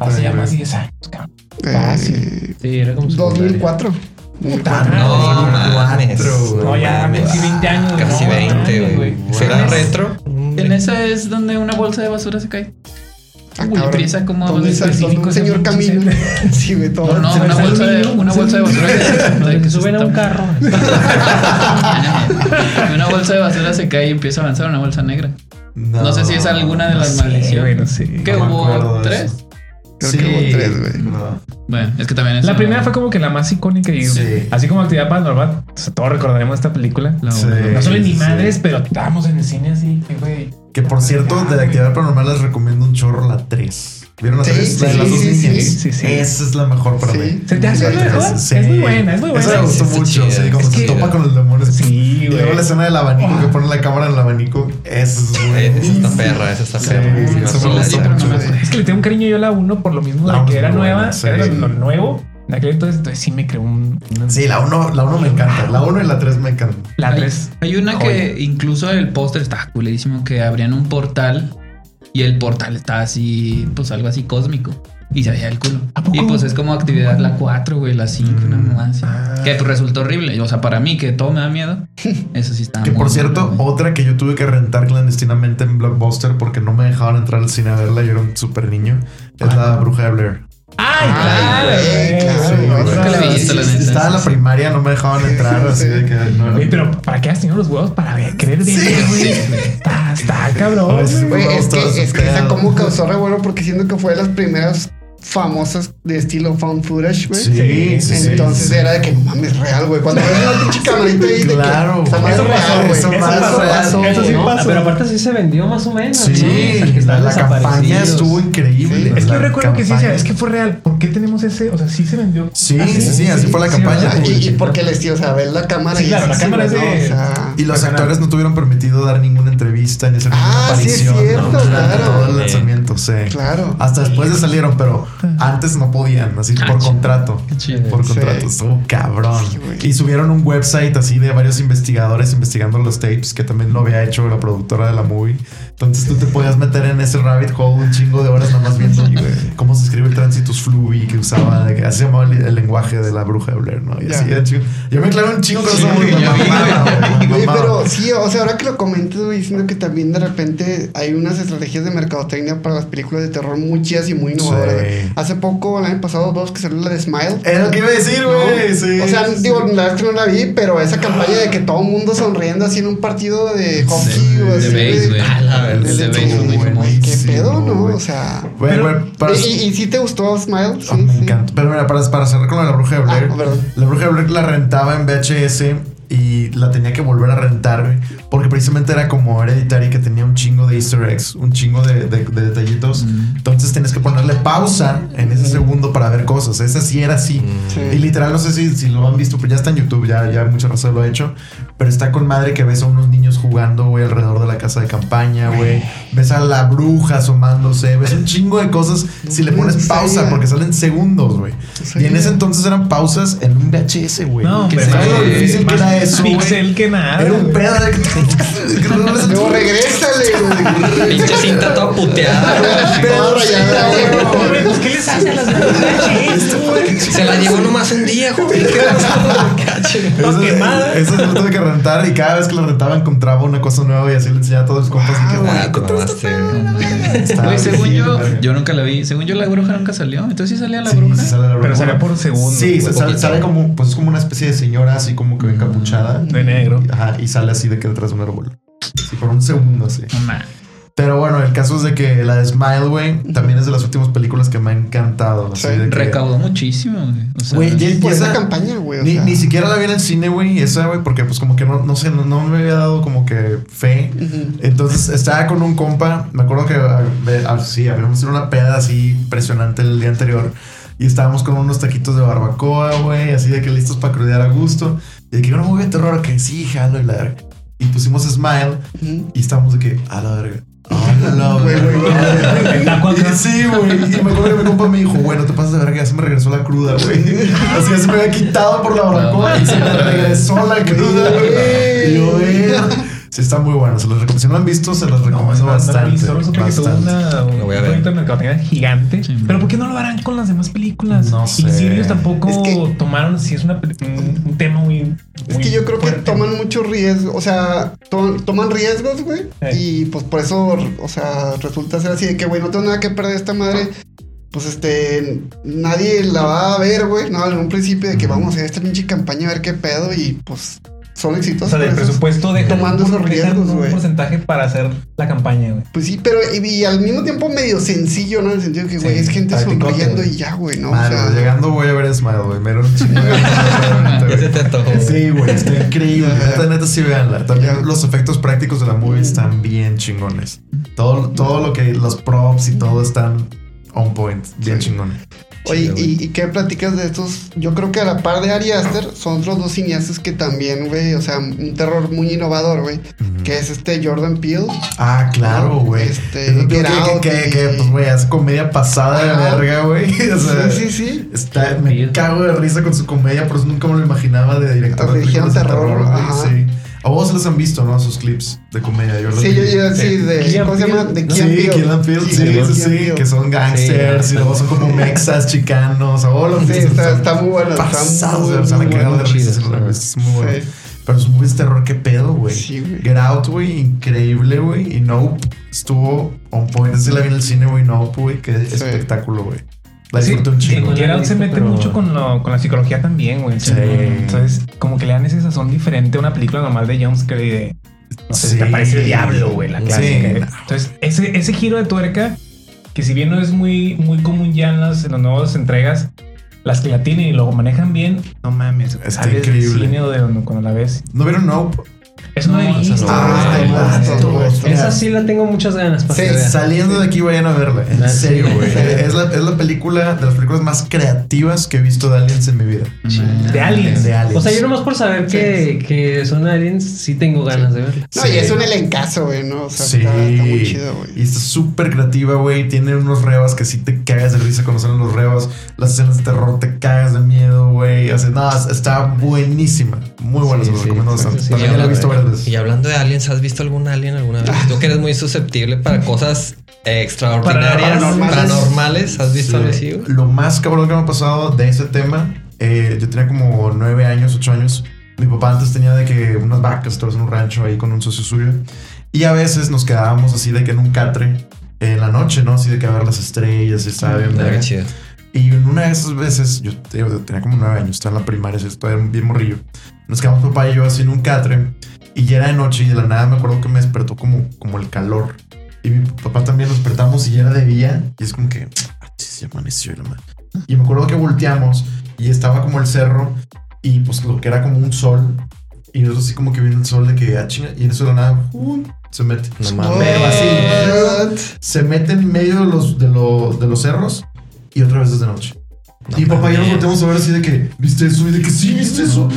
Hace ya creo. más de 10 años, cabrón. Eh, Sí, era como secundaria. 2004. Puta No mames. No, ya metí 20 años. Casi no, 20, mames, güey. ¿Será retro? En esa es donde una bolsa de basura se cae. Ah, Uy, prisa, ¿cómo ¿Dónde específico un señor pinche Sí, güey, todo. No, no, una bolsa de, un- una un bolsa de basura. Que se suben a un carro. Una bolsa de basura se cae y empieza a avanzar una bolsa negra. No, sé si es alguna de las No maldiciones. no sé. ¿Qué No acuerdo hubo? ¿Tres? Creo Sí, que hubo tres, güey. no. Bueno, es que también es. La primera fue como que la más icónica y Sí. así como actividad paranormal, o sea, todos recordaremos esta película. La Sí. uno. No solo ni sí. madres, pero estábamos en el cine así, que güey. Que por cierto, de la actividad paranormal les recomiendo un chorro la 3. ¿Vieron la Sí, 3? la de sí, las dos sí, niñas. sí, sí, sí. Esa es la mejor para Sí. mí. ¿Se te hace La mejor? tres, sí. Es muy buena, es muy buena. Esa me gustó mucho. Sí, como Es se que- topa con los demonios. Sí, Y luego güey. la escena del abanico que pone la cámara en el abanico. Esa es Eh, Esa buena. está perra, esa está Sí, perra. esa me Sí, gustó mucho. Es que le tengo un cariño yo a la 1 por lo mismo La de que era nueva, buena, sí. era lo nuevo. En aquel entonces, entonces sí me creó un. Sí, la 1 la uno me encanta. La 1 y la 3 me encantan. La Hay- 3. Hay una que incluso el póster está culerísimo que abrían un portal y el portal está así, pues algo así cósmico. Y se veía el culo. Y pues es como actividad la 4, güey, la 5, una mamá así. Ah. Que pues resultó horrible. O sea, para mí, que todo me da miedo. Eso sí está Que por cierto, otra que yo tuve que rentar clandestinamente en Blockbuster porque no me dejaban entrar al cine a verla, yo era un súper niño, es la bruja de Blair. ¡Ay, Ay, güey, claro, la. Estaba en la primaria, no me dejaban entrar, así de que no. Oye, pero ¿para qué has tenido los huevos para ver, Sí, güey? Está, está cabrón. Es que, es que esa como causó revuelo porque siento que fue de las primeras famosas de estilo found footage, güey. Sí, sí, sí, Entonces sí. era de que no mames real, güey. Cuando ves una pinche camarita ahí de Claro, que Eso real, güey. eso pasó, pasó. eso sí No, pasó. pero aparte sí se vendió más o menos. Sí, ¿no? O sea, que la campaña estuvo increíble. Es que yo La recuerdo que sí decía, es que fue real. ¿Por qué tenemos ese? O sea, sí se vendió. Sí, sí, sí, así fue la sí, campaña. Y, y porque les tío, o sea, ver la cámara Sí, y claro, la cámara es de- Y los actores no tuvieron permitido dar ninguna entrevista hacer ninguna Ah, sí, es aparición cierto, claro. todo el Sí. lanzamiento, sí. claro. Hasta después de salieron, pero antes no podían, así por contrato. Qué chido. Por Sí. contrato, estuvo cabrón. Sí, y subieron un website así de varios investigadores investigando los tapes, que también lo había hecho la productora de la movie. Entonces tú te podías meter en ese rabbit hole un chingo de horas nada más viendo cómo se escribe el transitus fluvi que usaba, que así se llamaba el, el lenguaje de la bruja de Blair, ¿no? Y así era chingo. Yo me clavé un chingo con Sí, eso, pero sí, o sea, ahora que lo comentas, güey, diciendo que también de repente hay unas estrategias de mercadotecnia para las películas de terror muy chidas y muy innovadoras. Sí. Hace poco, el año pasado, dos que salió la de Smile. Era lo que iba a decir, ¿no? güey. Sí. o sea, sí, digo, la verdad es que no la vi, pero esa campaña de que todo el mundo sonriendo así en un partido de hockey Sí, o así. de base, güey. Ah, de de- base fue muy famoso. ¿Qué pedo, no? O sea. Güey, güey, para- ¿Y, y, y sí te gustó Smile? Sí, Ah, me sí. encanta. Pero mira, para, para cerrar con la bruja de Blair, Ah, la bruja de Blair la rentaba en VHS y la tenía que volver a rentar, porque precisamente era como hereditaria que tenía un chingo de easter eggs, un chingo de, de- de detallitos. Entonces tienes que ponerle pausa en ese segundo para ver cosas. Esa sí era así. Sí. Y literal, no sé si, si lo han visto, pero ya está en YouTube, ya, ya mucha raza lo ha hecho. Pero está con madre que ves a unos niños jugando, güey, alrededor de la casa de campaña, güey. Ves a la bruja asomándose, ves un chingo de cosas si le pones ¿En pausa, porque salen segundos, güey. Y en ese entonces eran pausas en un VHS, güey. No, que sabes lo difícil que era eso, güey. Pixel que nada. Era un güey. pedo de que- Luego regrésale, güey. Pinche cinta toda puteada. Güey. Güey, pues, ¿qué les hace a las VHS? Se la llevó nomás un día, joven. ¿Qué. Eso, quemada. eso se lo que rentar y cada vez que lo rentaba encontraba una cosa nueva y así le enseñaba a todos los compas. y que, Wow. güey, Ah, según yo, yo nunca la vi. Según yo, la bruja nunca salió. Entonces sí salía la Sí, bruja. sí sale la Pero bruja. sale por segundo. Sí, se sale, sale como, pues es como una especie de señora así como que encapuchada. De negro. Ajá, y sale así de que detrás de un árbol. Sí, por un segundo así. Pero bueno, el caso es de que la de Smile, güey, también es de las últimas películas que me ha encantado. así Sí. de que- Recaudó muchísimo, güey. O sea, Güey, ya- esa campaña, güey. Ni, sea. ni siquiera la vi en el cine, güey, esa, güey, porque pues como que no, no sé, no, no me había dado como que fe. Entonces estaba con un compa, me acuerdo que ah, ve- ah, sí, habíamos tenido una peda así impresionante el día anterior y estábamos con unos taquitos de barbacoa, güey, así de que listos para crudear a gusto. Y de que una movie de terror, que sí, jalo y la verga. Y pusimos Smile y estábamos de que, a la verga. La Güey, güey, Sí, güey. Y me acuerdo que mi compa me dijo, güey, no te pases de verga, ya se me regresó la cruda, güey. Así que se me había quitado por la barbacoa y se me regresó la cruda, güey. Y yo, güey. Sí, está muy bueno. Se los recomiendo. Si no lo han visto, se los recomiendo no, bastante. solo supe que tuvo bastante. una, un Lo voy a ver. proyecto de mercadotecnia gigante. Sí. Pero ¿por qué no lo harán con las demás películas? No Y sé. Sirius tampoco Es que- tomaron, si es una, un, un tema muy. Es muy que yo creo que toman mucho riesgo, o sea, to- toman riesgos, güey. Eh. Y pues por eso, o sea, resulta ser así de que, güey, no tengo nada que perder esta madre. Pues este, nadie la va a ver, güey, no, en un principio de que vamos a hacer esta pinche campaña a ver qué pedo y pues son O exitosos. sea, del presupuesto dejan tomando un, esos riesgos, un güey. porcentaje para hacer la campaña, güey. Pues sí, pero y, y al mismo tiempo medio sencillo, ¿no? En el sentido que, güey, Sí, es gente sonriendo y ya, güey, ¿no? Mano, o sea, llegando voy a ver Smile, güey. Me dieron un chingo de ganas de Ya se te antojó. güey. Sí, güey, está increíble. Neta, neta, sí veanla. También los efectos prácticos de la movie están bien chingones. Todo, todo lo que, los props y todo están on point, bien Sí. chingón. Oye, ¿y, ¿y qué platicas de estos? Yo creo que a la par de Ari Aster son otros dos cineastas que también, güey, o sea, un terror muy innovador, güey, que es este Jordan Peele. Ah, claro, güey. Este, que, que, que, y- que, pues, güey, hace comedia pasada de verga, güey. O sea, sí, sí, sí. Está, me cago de risa con su comedia, por eso nunca me lo imaginaba de director de Religión, películas de terror, terror, ajá. Sí. A vos se los han visto, ¿no? Sus clips de comedia. Yo Sí, yo, yo, sí, de. ¿Cómo se llama? De Sí, Peele, sí, de sí, que son gangsters y luego son como mexas, chicanos. O los Sí, está- está muy bueno, está Pasados, muy, se van a muy cagar de risa, Es muy bueno. Pero sus movies de terror, qué pedo, güey. Sí, güey. Get Out, güey, increíble, güey. Y Nope estuvo on point. Ese la vi en el cine, güey. Nope, güey, qué espectáculo, güey. La Sí, disfruté un chingo. en Get Out se Pero- mete mucho con, lo- con la psicología también, güey. Sí. Entonces, como que le dan ese sazón diferente a una película normal de jumpscare y de. No sé, Sí. te aparece el diablo, güey, la Sí, clásica. no. Entonces, ese, ese giro de tuerca, que si bien no es muy, muy común ya en las, en las nuevas entregas, las que la tienen y lo manejan bien, no mames. Está increíble. cine o de donde cuando la ves. ¿No vieron Nope? Eso no, No, he esa visto. no. Ah, güey. Esa sí la tengo muchas ganas para Sí, que. Saliendo de aquí vayan a verla. En serio, güey. Sí. Es la, es la película de las películas más creativas que he visto de aliens en mi vida. De Aliens. De aliens. O sea, yo nomás por saber que, que son aliens, sí tengo ganas de verla. No, Sí. y es un elencazo, güey, ¿no? O sea, Sí. está, está muy chido, güey. Y está súper creativa, güey. Tiene unos rebas que sí te cagas de risa cuando salen los rebas. Las escenas de terror te cagas de miedo, güey. O sea, no, está buenísima. Muy buena, Sí, se los recomiendo sí, bastante. sí, También ya la he visto sí. Veces. Y hablando de aliens, ¿has visto algún alien alguna vez? Tú que eres muy susceptible para cosas extraordinarias, Paranormales. paranormales, ¿has visto algo así? Lo más cabrón que me ha pasado de ese tema, eh, yo tenía como nueve años, ocho años. Mi papá antes tenía de que unas vacas, todo en un rancho ahí con un socio suyo. Y a veces nos quedábamos así de que en un catre en la noche, ¿no? Así de que a ver las estrellas y qué chido. Y en una de esas veces, yo tenía como nueve años, estaba en la primaria, estaba bien morrillo. Nos quedamos papá y yo así en un catre y ya era de noche y de la nada me acuerdo que me despertó como, como el calor. Y mi papá también nos despertamos y ya era de día y es como que ah, se amaneció y la madre. Y me acuerdo que volteamos y estaba como el cerro y pues lo que era como un sol. Y nosotros así como que viene el sol de que ah, chinga, y en eso de la nada ¡pum! se mete. No mames. Pero así, se mete en medio de los, de, lo- de los cerros y otra vez desde noche. No y papá y yo nos volteamos a ver así de que, ¿viste eso? Y de que sí, ¿viste eso?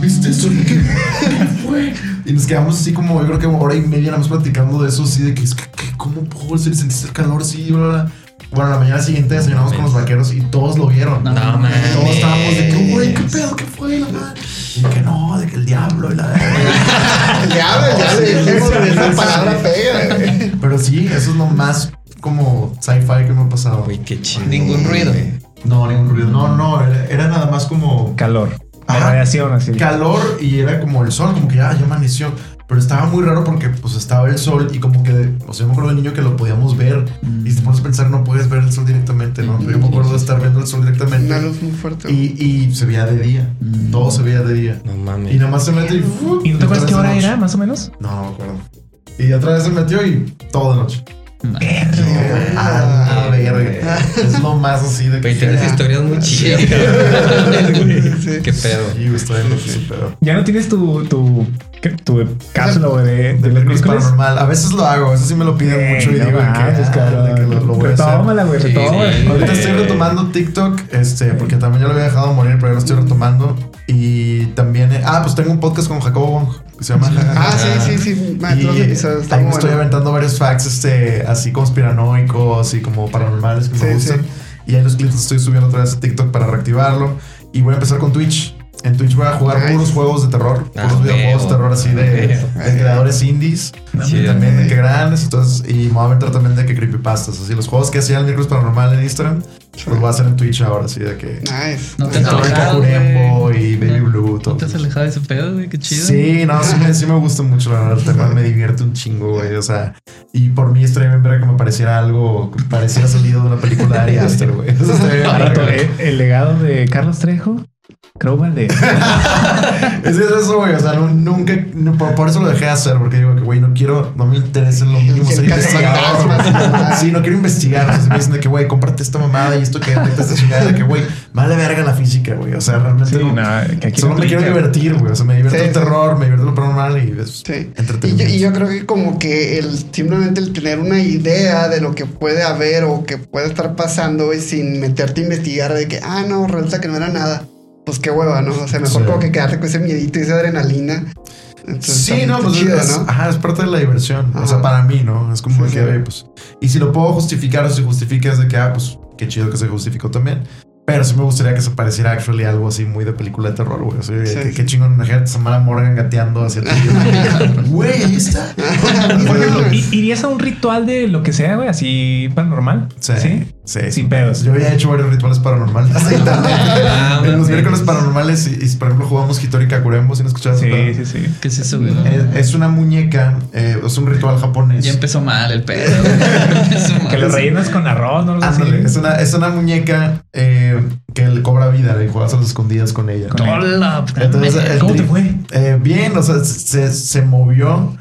¿Viste eso? Y de que, ¿qué fue? Y nos quedamos así como, yo creo que hora y media nada más platicando de eso, así de que, es que, que ¿cómo puedo ser? ¿Sentiste el calor? Sí, bla, bla. Bueno, la mañana siguiente desayunamos con los vaqueros y todos lo vieron. No, No mames. Todos estábamos de que, güey, ¿qué pedo? ¿Qué fue? La madre? Y de que no, de que el diablo y la El diablo, el diablo, esa palabra pega. Pero sí, eso es lo más como sci-fi que me ha pasado. Uy, qué chido. Ningún ruido. No, ningún ruido. No, no, era nada más como Calor. La Ajá. radiación, así. calor y era como el sol, como que ya, ya amaneció. Pero estaba muy raro porque pues estaba el sol y como que, o sea, yo me acuerdo de niño que lo podíamos ver y si te pones a pensar no puedes ver el sol directamente, ¿no? Pero yo me acuerdo de estar viendo el sol Una directamente luz muy fuerte. y, y se veía de día, todo se veía de día. No Y mames. nada más se mete y... ¿Y no te acuerdas qué hora era, más o menos? No, no me acuerdo. Y otra vez se metió y todo de noche. Ah, verga. Es lo más así de Güey, tienes ya. historias muy chidas. Sí. Qué pedo. Sí, güey, estoy en ese pedo. Ya no tienes tu, tu, tu cápsula de, De paranormal. A veces lo hago, veces sí me lo piden mucho y digo que, ah, cabrón. de que lo, lo voy a hacer. Retómala, güey, retómala. Ahorita estoy retomando TikTok, este, porque también ya lo había dejado morir, pero ya lo estoy retomando. Y también, eh, ah, pues tengo un podcast con Jacobo Wong, que se llama Ah, sí, sí, sí. Y episodios estoy aventando varios facts, este, así conspiranoicos y como paranormales que me Sí, gustan. Y ahí los clips los estoy subiendo otra vez a TikTok para reactivarlo. Y voy a empezar con Twitch. En Twitch voy a jugar Nice. puros juegos de terror, Ah, puros videojuegos de terror así de, de creadores indies. Sí, y también de que grandes, entonces, y me voy a aventar también de que creepypastas, así los juegos que hacía el miércoles paranormal en Instagram, los voy a hacer en Twitch ahora, así de que Nice. No te has alejado, y Baby Blue, todo. ¿No te has alejado de ese pedo, güey? Qué chido. Sí, no, sí me, sí me gusta mucho, la verdad, el tema me divierte un chingo, güey, o sea, y por mí estaría bien ver que me pareciera algo, que pareciera salido de una película de Ari Aster, güey. Eso estaría bien eh, el legado de Carlos Trejo, Crowbar de. Es eso, güey. O sea, no- nunca. no, por, por eso lo dejé de hacer, porque digo que, güey, no quiero, no me interesa en lo mínimo El ser investigador. Sí, no quiero investigar. O sea, me dicen de que, güey, cómprate esta mamada y esto que detecta esta chingada, de que, güey, vale verga la física, güey. O sea, realmente. Sí, no- nada, que aquí solo me quiero divertir, güey. O sea, me divierte Sí, el sí. terror, me divierte lo paranormal y es Sí. Y yo, entretenimiento. y yo creo que como que el simplemente el tener una idea de lo que puede haber o que puede estar pasando y sin meterte a investigar de que, ah, no, resulta que no era nada. Pues qué hueva, ¿no? O sea, mejor Sí. como que quedarte con ese miedito y esa adrenalina. Entonces, Sí, no, pues chido, es, ¿no? ajá, es parte de la diversión. O sea, para mí, ¿no? Es como Sí, de que, sí. güey, pues. Y si lo puedo justificar o si justifica es de que, ah, pues qué chido que se justificó también. Pero sí me gustaría que se pareciera actually algo así muy de película de terror, güey. O sea, Sí, qué, sí. qué chingón, imagínate Samara Morgan gateando hacia ti. Güey, ahí está. Por ejemplo, ¿i- ¿irías a un ritual de lo que sea, güey? Así paranormal. Sí, Sí. Sí. Sin sí. pedos. Yo había hecho varios rituales paranormales. Ah, en los miércoles paranormales, y, y, por ejemplo, jugamos Hitori Kakurembo, si no escuchabas Sí, sí, sí. ¿Qué es eso, güey? Es, es una muñeca, eh, es un ritual japonés. Ya empezó mal el pedo. mal. Que lo rellenas con arroz, ¿no? Algo así. Ándale, es una, es una muñeca eh, que le cobra vida y juegas a las escondidas con ella. Con Hola, Entonces, el ¿Cómo te tri- fue? Eh, bien, o sea, se, se movió,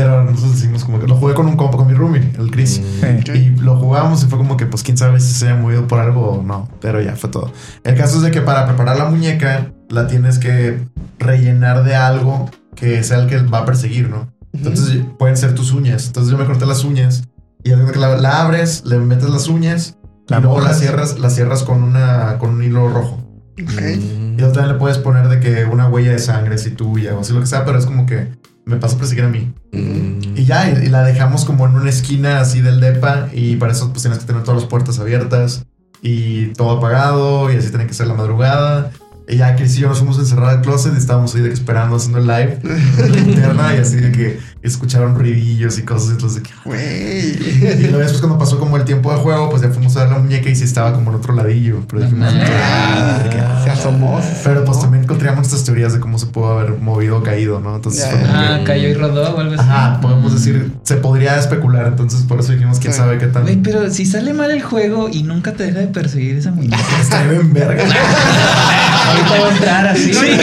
pero nosotros decimos como que lo jugué con un compa, con mi roomie, el Chris. Eh, Y lo jugamos y fue como que, pues, quién sabe si se haya movido por algo o no. Pero ya fue todo. El caso es de que para preparar la muñeca, la tienes que rellenar de algo que sea el que va a perseguir, ¿no? Entonces pueden ser tus uñas. Entonces yo me corté las uñas y la, la abres, le metes las uñas La y luego la cierras, la cierras con una con un hilo rojo. Ok. Y luego también le puedes poner de que una huella de sangre si tuya o así lo que sea, pero es como que me pasó a perseguir a mí. Mm. Y ya, y, y la dejamos como en una esquina así del depa y para eso pues tienes que tener todas las puertas abiertas y todo apagado y así tiene que ser la madrugada. Y ya Chris y yo nos fuimos a encerrar al closet y estábamos ahí de que esperando haciendo el live la linterna y así de que escucharon ruidillos y cosas y entonces de que Güey. y luego después cuando pasó como el tiempo de juego, pues ya fuimos a ver la muñeca y sí estaba como en otro ladillo. Pero dijimos, Ah. "Ah, de que, ah". Se asomó. Pero pues también encontramos estas teorías de cómo se pudo haber movido o caído, ¿no? Entonces Ya. fue como que- Ah, cayó y rodó o algo así. Ajá, podemos decir, se podría especular, entonces por eso dijimos quién Sí. sabe qué. Güey, pero si sale mal el juego y nunca te deja de perseguir esa muñeca. Está bien verga. Ahorita voy a entrar así. Sí, güey.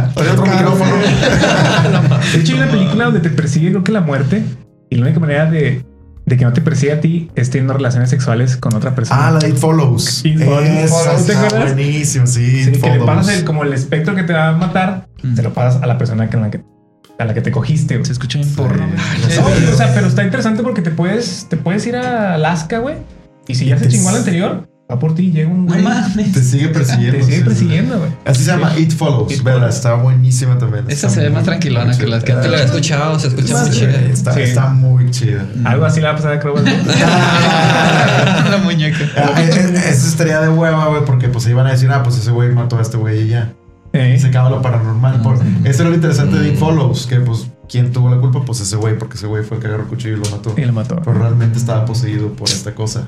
De hecho, Hay otro micrófono. De hecho, hay una película donde te persigue, creo que la muerte. Y la única manera de, de que no te persiga a ti es teniendo relaciones sexuales con otra persona. Ah, la de It Follows. It Follows. ¿Te acuerdas? buenísimo, sí. Sí, que le pasas el, como el espectro que te va a matar, Mm. se lo pasas a la persona que, en la que, a la que te cogiste. güey. Se escucha bien porno. güey. No, o sea, pero está interesante porque te puedes, te puedes ir a Alaska, güey. Y si ya se chingó al anterior, va por ti, llega un No güey. mames. Te sigue persiguiendo. Te sigue persiguiendo, güey. Así se llama It Follows. It Vela, está buenísima también. Esa se ve más tranquilona que las que chida. Te lo he escuchado, se escucha muy Sí, chido. Está, Sí. está muy chida. Algo así le va a pasar a Crow. La muñeca. Ah, eh, eh, Esa estaría de hueva, güey, porque pues se iban a decir, ah, pues ese güey mató a este güey y ya. Eh, se acaba lo paranormal. Por... Sí. Eso era lo interesante de It Follows, que pues, ¿quién tuvo la culpa? Pues ese güey, porque ese güey fue el que agarró el cuchillo y lo mató. y lo mató. Pero realmente estaba poseído por esta cosa.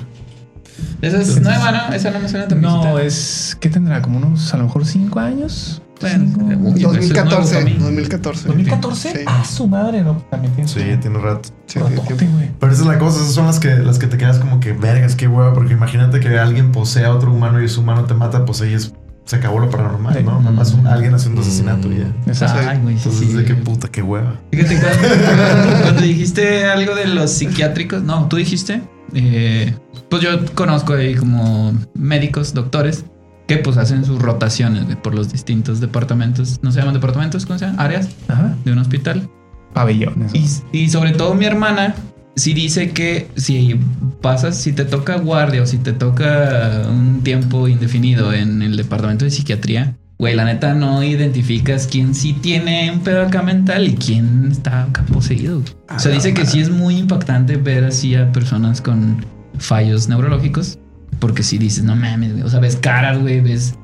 Esa es nueva, ¿no? Esa no me suena tan No, es. ¿Qué tendrá? ¿Como unos, a lo mejor, cinco años? Bueno, Cinco- uy, eso es nuevo 2014. para mí. 2014. ¿2014? Sí. Ah, su madre, no. También tiene Sí, tiene rato. Sí, sí, ratote, sí. güey. Pero esa es la cosa, esas son las que, las que te quedas como que vergas, qué hueva, porque imagínate que alguien posea a otro humano y ese humano te mata, pues ahí es, se acabó lo paranormal, Sí. ¿no? Nada más un, alguien haciendo asesinato y ya. Exacto. Ay, güey, sí, Entonces, sí. de qué puta, qué hueva. Fíjate, cuando, cuando dijiste algo de los psiquiátricos, no, tú dijiste, eh, pues yo conozco ahí como médicos, doctores, que pues hacen sus rotaciones güey, por los distintos departamentos, no se llaman departamentos, ¿cómo se llaman? Áreas Ajá. de un hospital. Pabellones. Y, y sobre todo mi hermana sí dice que si pasas, si te toca guardia o si te toca un tiempo indefinido en el departamento de psiquiatría, güey, la neta no identificas quién sí tiene un pedo acá mental y quién está acá poseído. güey. O sea, dice que sí es muy impactante ver así a personas con fallos neurológicos, porque si dices, no mames, güey, o sea, ves caras, güey, ves...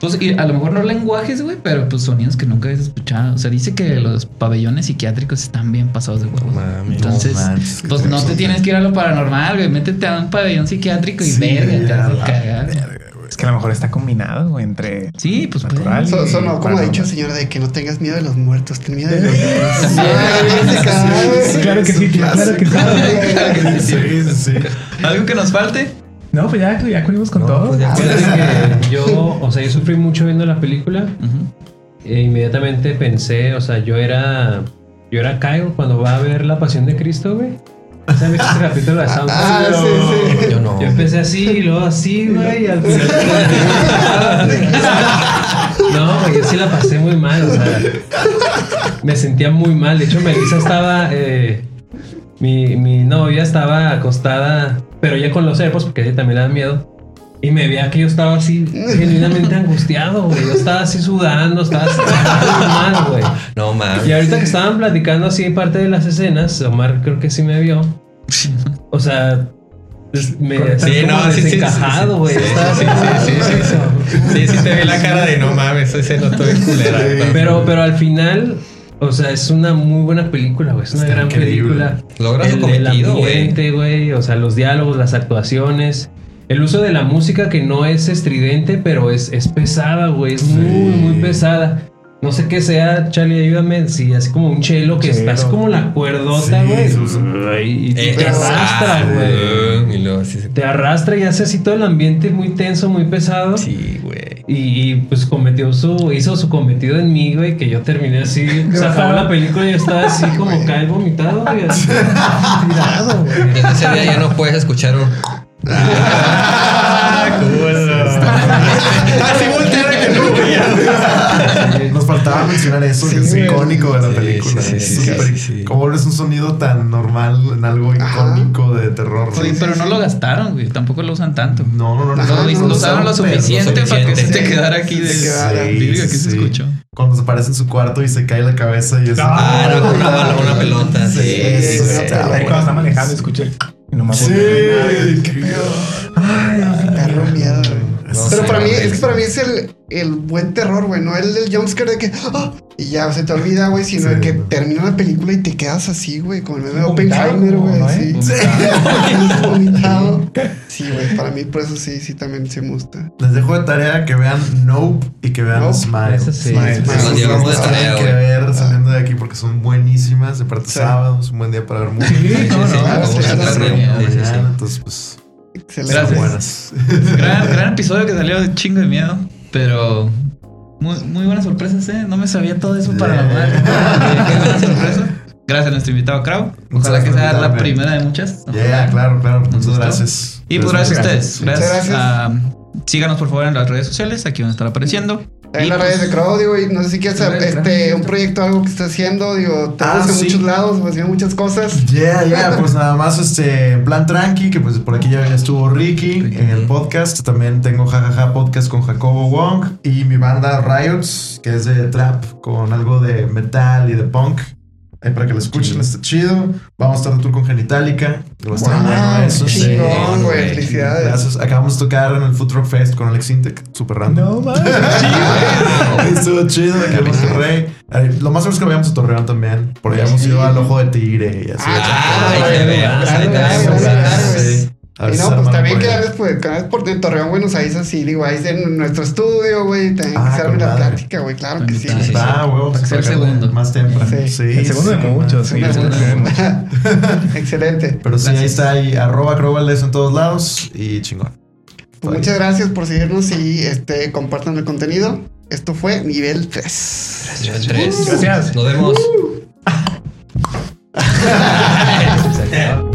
Pues y a lo mejor no lenguajes, güey, pero pues sonidos que nunca habías escuchado. O sea, dice que los pabellones psiquiátricos están bien pasados de huevos. Mami. Entonces, No manches, pues no te tienes que ir a lo paranormal, güey. Métete a un pabellón psiquiátrico y Sí, verga, te vas a cagar. verga. Es que a lo mejor está combinado, entre. Sí, pues puede. Natural. So- sonó como ha dicho el señor de que no tengas miedo de los muertos, ten miedo de los Sí, Sí, claro que sí, claro que sí. Claro que sí. Sí. ¿Algo que nos falte? No, pues ya, ya cubrimos con No, todo. pues ya. Fíjate que yo, o sea, yo sufrí mucho viendo la película. E inmediatamente pensé, o sea, yo era. Yo era Kyle cuando va a ver La Pasión de Cristo, güey. ¿Sabes este capítulo de Sound? Ah, sí, sí. Yo no. Yo empecé así y luego así, güey, y al final. No, güey, yo sí la pasé muy mal, o sea. Me sentía muy mal. De hecho, Melissa estaba. eh, mi, mi novia estaba acostada, pero ya con los AirPods, porque a ella también le da miedo. Y me veía que yo estaba así, genuinamente angustiado, güey. Yo estaba así sudando, estaba así mal, güey. No mames. Y ahorita que estaban platicando así parte de las escenas, Omar creo que sí me vio. O sea, es- me Sí, como no, sí, sí, sí, desencajado, sí, güey. sí, sí, sí, sí, sí, Sí, sí, te vi la cara de no mames, ese no estoy culera. Pero, pero al final, o sea, es una muy buena película, güey. Es una Está gran increíble. película. Logra su cometido, güey. O sea, los diálogos, las actuaciones. El uso de la música que no es estridente, pero es, es pesada, güey. Es muy, muy pesada. No sé qué sea, Charlie, ayúdame. Si así como un chelo que Chelo. está así como la cuerdota, Sí, güey. sus- y y Eh, te arrastra, ah, güey. Se- Te arrastra y hace así todo el ambiente muy tenso, muy pesado. Sí, güey. Y, y, pues cometió su, hizo su cometido en mí, güey, que yo terminé así, se acabó la película y yo estaba así como cae vomitado, güey, así, tirado, güey. Ese día ya no puedes escuchar un. Ah, que no, güey. Nos faltaba mencionar eso, que es Sí, icónico de la sí, película. sí, Es sí, sí, sí. ¿Cómo es un sonido tan normal en algo Ajá. icónico de terror? Sí, güey? pero no lo gastaron, güey. Tampoco lo usan tanto. No, no, no. no, Ajá, Lo, no, lo no usaron lo suficiente para que se te quedara aquí de. Sí, ¿qué sí, se sí. escuchó? Cuando se aparece en su cuarto y se cae la cabeza y es. Ah, no, con una, bala- una pelota. Sí, Sí, sí, sí, sí. sí. Cuando está manejando. Y nomás Sí, qué miedo. Perro miedo, güey. No Pero para mí, es que para mí es el, el buen terror, güey. No el del jumpscare de que. ¡ah! Y ya se te olvida, güey. Sino Sí. el que termina la película y te quedas así, güey. Como el Oppenheimer, güey. ¿no, Sí. eh? Sí, güey. Para mí, por eso sí, sí, también se me gusta. Les dejo de tarea que vean Nope y que vean Nope. Smile. Esa sí. Smile. Dos llevamos de tarea, tienen que ver saliendo de aquí porque son buenísimas. De parte Sí. sábado, es un buen día para ver música. Sí, no, sí, no. sí, Sí, sí, sí, sí. Entonces, pues, Excelente. Gracias. buenas. Gran, gran episodio que salió de chingo de miedo, pero muy, muy buenas sorpresas, ¿eh? No me sabía todo eso para la madre. Qué buena sorpresa. Gracias a nuestro invitado Krau. Ojalá que gracias sea la primera de muchas. Ya, Ojalá. claro, claro. Muchas gustó. gracias. Y pues gracias a ustedes. Gracias. Ah, síganos por favor en las redes sociales. Aquí van a estar apareciendo. En las pues, redes de Crow, digo, y no sé si quieres este, un proyecto, algo que estés haciendo, digo, te Ah, en sí. muchos lados, haciendo muchas cosas. Ya, ya, pues nada más este en plan tranqui, que pues por aquí ya estuvo Ricky en el podcast. También tengo Jajaja Podcast con Jacobo Wong y mi banda Riots, que es de trap con algo de metal y de punk. Ahí para que lo escuchen, está chido. Vamos a estar de tour con Genitalica. Va a estar Wow, bueno eso. chingón, güey. Felicidades. Gracias. Acabamos de tocar en el Food Truck Fest con Alex Intec, super random. No mames. Estuvo chido de que a Monterrey. Lo más seguro es que vayamos a Torreón también. Por allá hemos ido al Ojo de Tigre y así. Ah, Sí, no, pues también que pues, pues canales por de Torreón, güey, nos avisas sí, digo, ahí en nuestro estudio, güey, también ah, que la plática, güey, claro que sí. Está, güey, sí, pues, el segundo. Más temprano. Sí. el segundo de muchos, sí. El. Excelente. Pero sí, ahí está, ahí arroba Crowbales en todos lados y chingón. Pues muchas gracias por seguirnos y este, compartan el contenido. Esto fue nivel 3. Nivel 3. Gracias. Nos vemos. Uh.